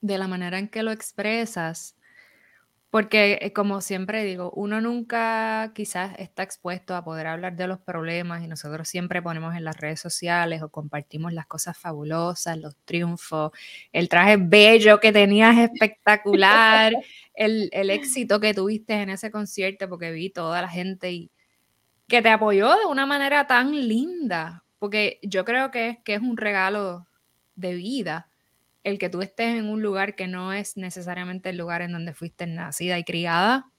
de la manera en que lo expresas, porque eh, como siempre digo, uno nunca quizás está expuesto a poder hablar de los problemas y nosotros siempre ponemos en las redes sociales o compartimos las cosas fabulosas, los triunfos, el traje bello que tenías espectacular, el, éxito que tuviste en ese concierto, porque vi toda la gente y que te apoyó de una manera tan linda, porque yo creo que, que es un regalo de vida el que tú estés en un lugar que no es necesariamente el lugar en donde fuiste nacida y criada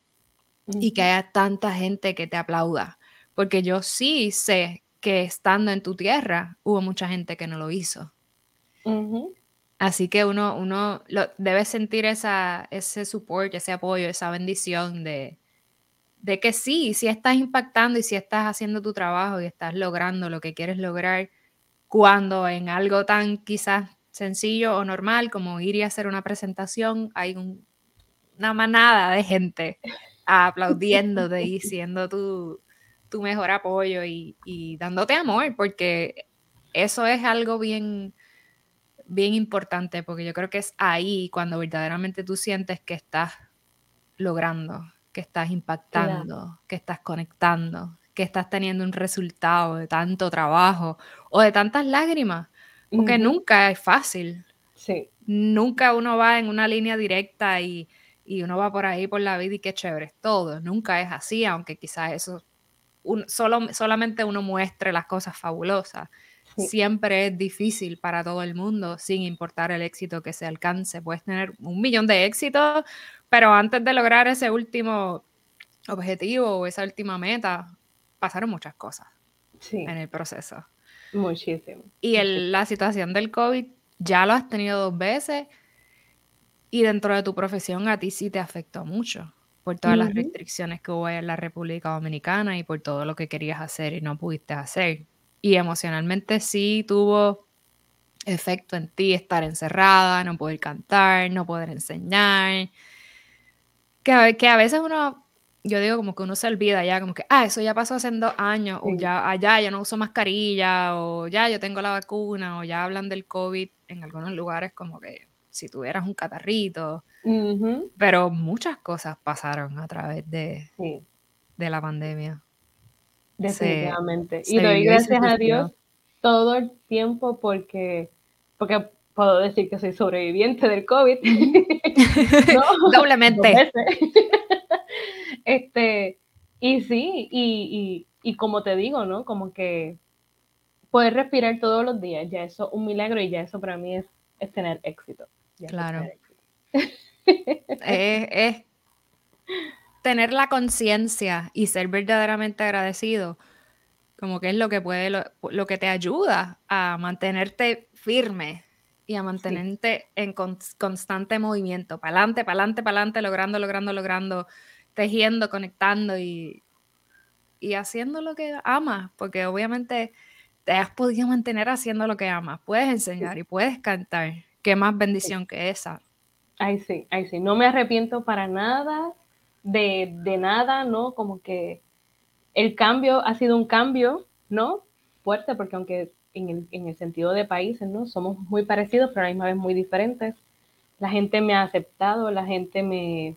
y que haya tanta gente que te aplauda. Porque yo sí sé que estando en tu tierra hubo mucha gente que no lo hizo. Así que uno, uno debe sentir esa, ese support, ese apoyo, esa bendición de, de que sí, si estás impactando y si estás haciendo tu trabajo y estás logrando lo que quieres lograr, cuando en algo tan quizás sencillo o normal, como ir y hacer una presentación, hay una manada de gente aplaudiéndote y siendo tu, tu mejor apoyo y, dándote amor, porque eso es algo bien, bien importante, porque yo creo que es ahí cuando verdaderamente tú sientes que estás logrando, que estás impactando, que estás conectando, que estás teniendo un resultado de tanto trabajo o de tantas lágrimas. Porque nunca es fácil. Sí. Nunca uno va en una línea directa y, uno va por ahí por la vida y qué chévere es todo. Nunca es así, aunque quizás eso solo, solamente uno muestre las cosas fabulosas. Siempre es difícil para todo el mundo, sin importar el éxito que se alcance. Puedes tener un millón de éxitos, pero antes de lograr ese último objetivo o esa última meta, pasaron muchas cosas en el proceso. Muchísimo. Y el, la situación del COVID ya lo has tenido dos veces y dentro de tu profesión a ti sí te afectó mucho por todas las restricciones que hubo en la República Dominicana y por todo lo que querías hacer y no pudiste hacer. Y emocionalmente sí tuvo efecto en ti estar encerrada, no poder cantar, no poder enseñar. Que, que a veces uno yo digo como que uno se olvida ya, como que, ah, eso ya pasó hace dos años, o ya, allá ya no uso mascarilla, o ya yo tengo la vacuna, o ya hablan del COVID en algunos lugares como que si tuvieras un catarrito. Pero muchas cosas pasaron a través de, de la pandemia. Definitivamente. y doy gracias a Dios todo el tiempo porque, porque puedo decir que soy sobreviviente del COVID. Doblemente. Este, y sí, y, y, como te digo, ¿no? Como que poder respirar todos los días, ya eso es un milagro y ya eso para mí es, es tener éxito. claro. es, tener la conciencia y ser verdaderamente agradecido, como que es lo que puede, lo, que te ayuda a mantenerte firme y a mantenerte en constante movimiento, para adelante, para adelante, para adelante, logrando, logrando, logrando tejiendo, conectando y, y haciendo lo que amas, porque obviamente te has podido mantener haciendo lo que amas. Puedes enseñar y puedes cantar. Qué más bendición que esa. Ay, sí, ay, sí. No me arrepiento para nada de, de, nada, ¿no? Como que el cambio ha sido un cambio, ¿no? Fuerte, porque aunque en el, en el sentido de países, ¿no? Somos muy parecidos, pero a la misma vez muy diferentes. la gente me ha aceptado, la gente me...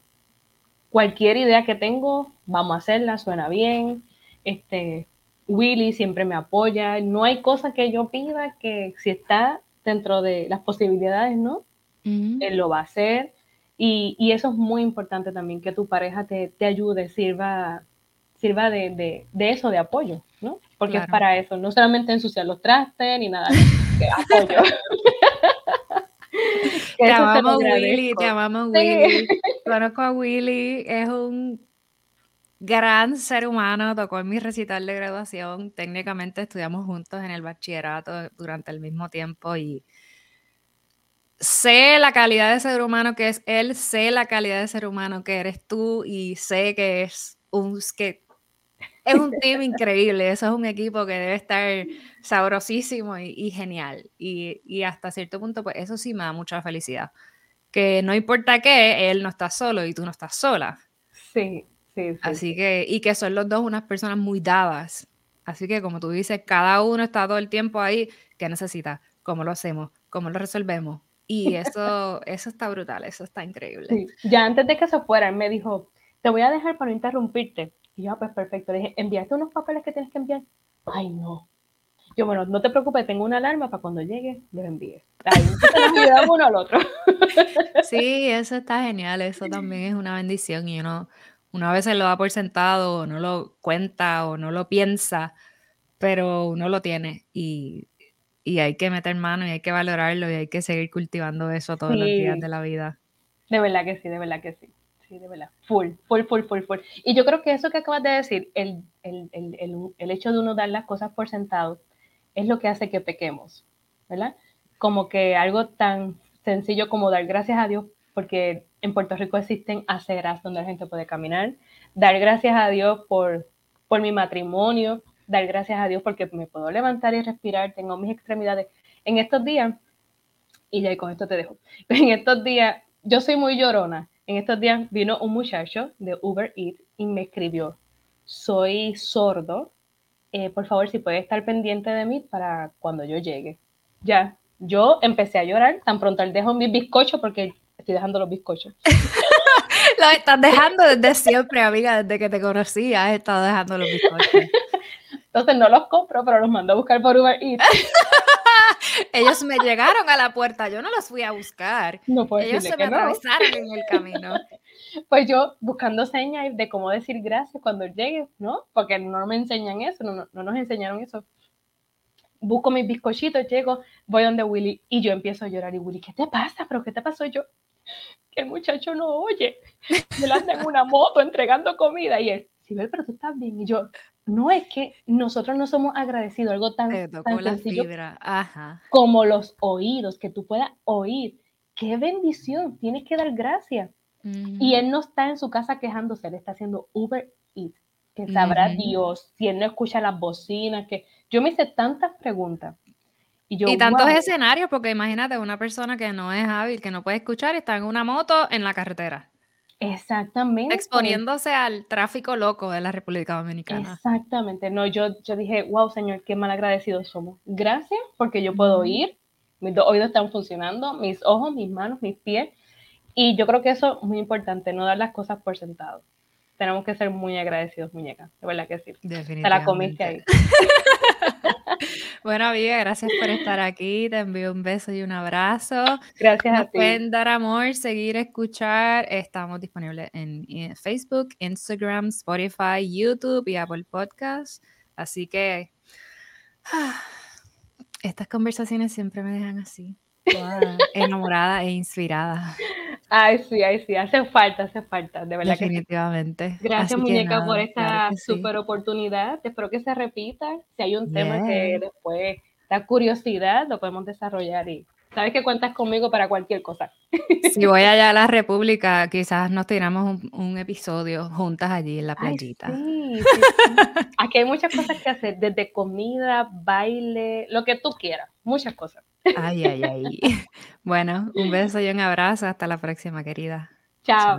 Cualquier idea que tengo, vamos a hacerla, suena bien. Este, Willy siempre me apoya. No hay cosa que yo pida que si está dentro de las posibilidades, ¿no? Él lo va a hacer. Y, eso es muy importante también, que tu pareja te, ayude, sirva, sirva de, eso, de apoyo, ¿no? Porque es para eso, no solamente ensuciar los trastes ni nada, que apoyo. te amamos Willy, te amamos Willy. Conozco a Willy, es un gran ser humano, tocó en mi recital de graduación. Técnicamente estudiamos juntos en el bachillerato durante el mismo tiempo y sé la calidad de ser humano que es él, sé la calidad de ser humano que eres tú y sé que es un, que es un team increíble, eso es un equipo que debe estar sabrosísimo y, genial. Y, y, hasta cierto punto, pues eso sí me da mucha felicidad. Que no importa qué, él no está solo y tú no estás sola. Sí, sí, sí. Así que, y que son los dos unas personas muy dadas. Así que como tú dices, cada uno está todo el tiempo ahí. ¿Qué necesita? ¿Cómo lo hacemos? ¿Cómo lo resolvemos? Y eso, eso está brutal, eso está increíble. Ya antes de que se fuera, él me dijo, te voy a dejar para no interrumpirte. Y yo, ah, pues perfecto. Le dije, ¿enviaste unos papeles que tienes que enviar? Ay, no. Yo, bueno, no te preocupes, tengo una alarma para cuando llegue, los envíe. Ahí nos ayudamos uno al otro. Sí, eso está genial, eso también es una bendición y uno, uno a veces lo da por sentado, o no lo cuenta, o no lo piensa, pero uno lo tiene y y hay que meter mano y hay que valorarlo y hay que seguir cultivando eso todos los días de la vida. De verdad que sí, de verdad que sí. De verdad. Full, full, full, full, full. Y yo creo que eso que acabas de decir, el, el, el, el hecho de uno dar las cosas por sentado, es lo que hace que pequemos, ¿verdad? Como que algo tan sencillo como dar gracias a Dios, porque en Puerto Rico existen aceras donde la gente puede caminar, dar gracias a Dios por, por mi matrimonio, dar gracias a Dios porque me puedo levantar y respirar, tengo mis extremidades. En estos días, y ya con esto te dejo, en estos días, yo soy muy llorona. En estos días vino un muchacho de Uber Eats y me escribió, soy sordo, eh, por favor si puede estar pendiente de mí para cuando yo llegue. Ya, yo empecé a llorar, tan pronto él dejó mis bizcochos porque estoy dejando los bizcochos. los estás dejando desde siempre, amiga, desde que te conocí, has estado dejando los bizcochos. Entonces no los compro, pero los mando a buscar por Uber Eats. Ellos me llegaron a la puerta, yo no los fui a buscar. No Ellos se me atravesaron en el camino. Pues yo buscando señas de cómo decir gracias cuando llegue, ¿no? Porque no me enseñan eso, no, no nos enseñaron eso. Busco mis bizcochitos, llego, voy donde Willy y yo empiezo a llorar. Y Willy, ¿qué te pasa? ¿Pero qué te pasó? yo, que el muchacho no oye. Me anda en una moto entregando comida. Y él, sí, pero tú estás bien. Y yo, no es que nosotros no somos agradecidos, algo tan, sencillo como los oídos, que tú puedas oír. ¡Qué bendición! Tienes que dar gracias. Y él no está en su casa quejándose, él está haciendo Uber Eats, que sabrá Dios si él no escucha las bocinas, que yo me hice tantas preguntas. Y, yo, y tantos escenarios, porque imagínate una persona que no es hábil, que no puede escuchar, está en una moto en la carretera. Exactamente. Exponiéndose al tráfico loco de la República Dominicana. Exactamente. No, yo, yo dije, wow, Señor, qué mal agradecidos somos. Gracias porque yo puedo oír, mis oídos están funcionando, mis ojos, mis manos, mis pies. Y yo creo que eso es muy importante, no dar las cosas por sentado. Tenemos que ser muy agradecidos, muñeca. De verdad que sí. Definitivamente. Te la comiste ahí. Bueno, amiga, gracias por estar aquí. Te envío un beso y un abrazo. Gracias a ti. Pueden dar amor, seguir, escuchar. Estamos disponibles en, Facebook, Instagram, Spotify, YouTube y Apple Podcasts. Así que estas conversaciones siempre me dejan así, enamorada e inspirada. Ay, sí, ay, sí, hace falta, hace falta, de verdad Definitivamente. Gracias, muñeca, por esta super oportunidad. Espero que se repita. Si hay un tema que después da curiosidad, lo podemos desarrollar y sabes que cuentas conmigo para cualquier cosa. Si voy allá a la República, quizás nos tiramos un, episodio juntas allí en la playita. sí, Aquí hay muchas cosas que hacer, desde comida, baile, lo que tú quieras, muchas cosas. Ay, ay, ay. Bueno, un beso y un abrazo. Hasta la próxima, querida. Chao.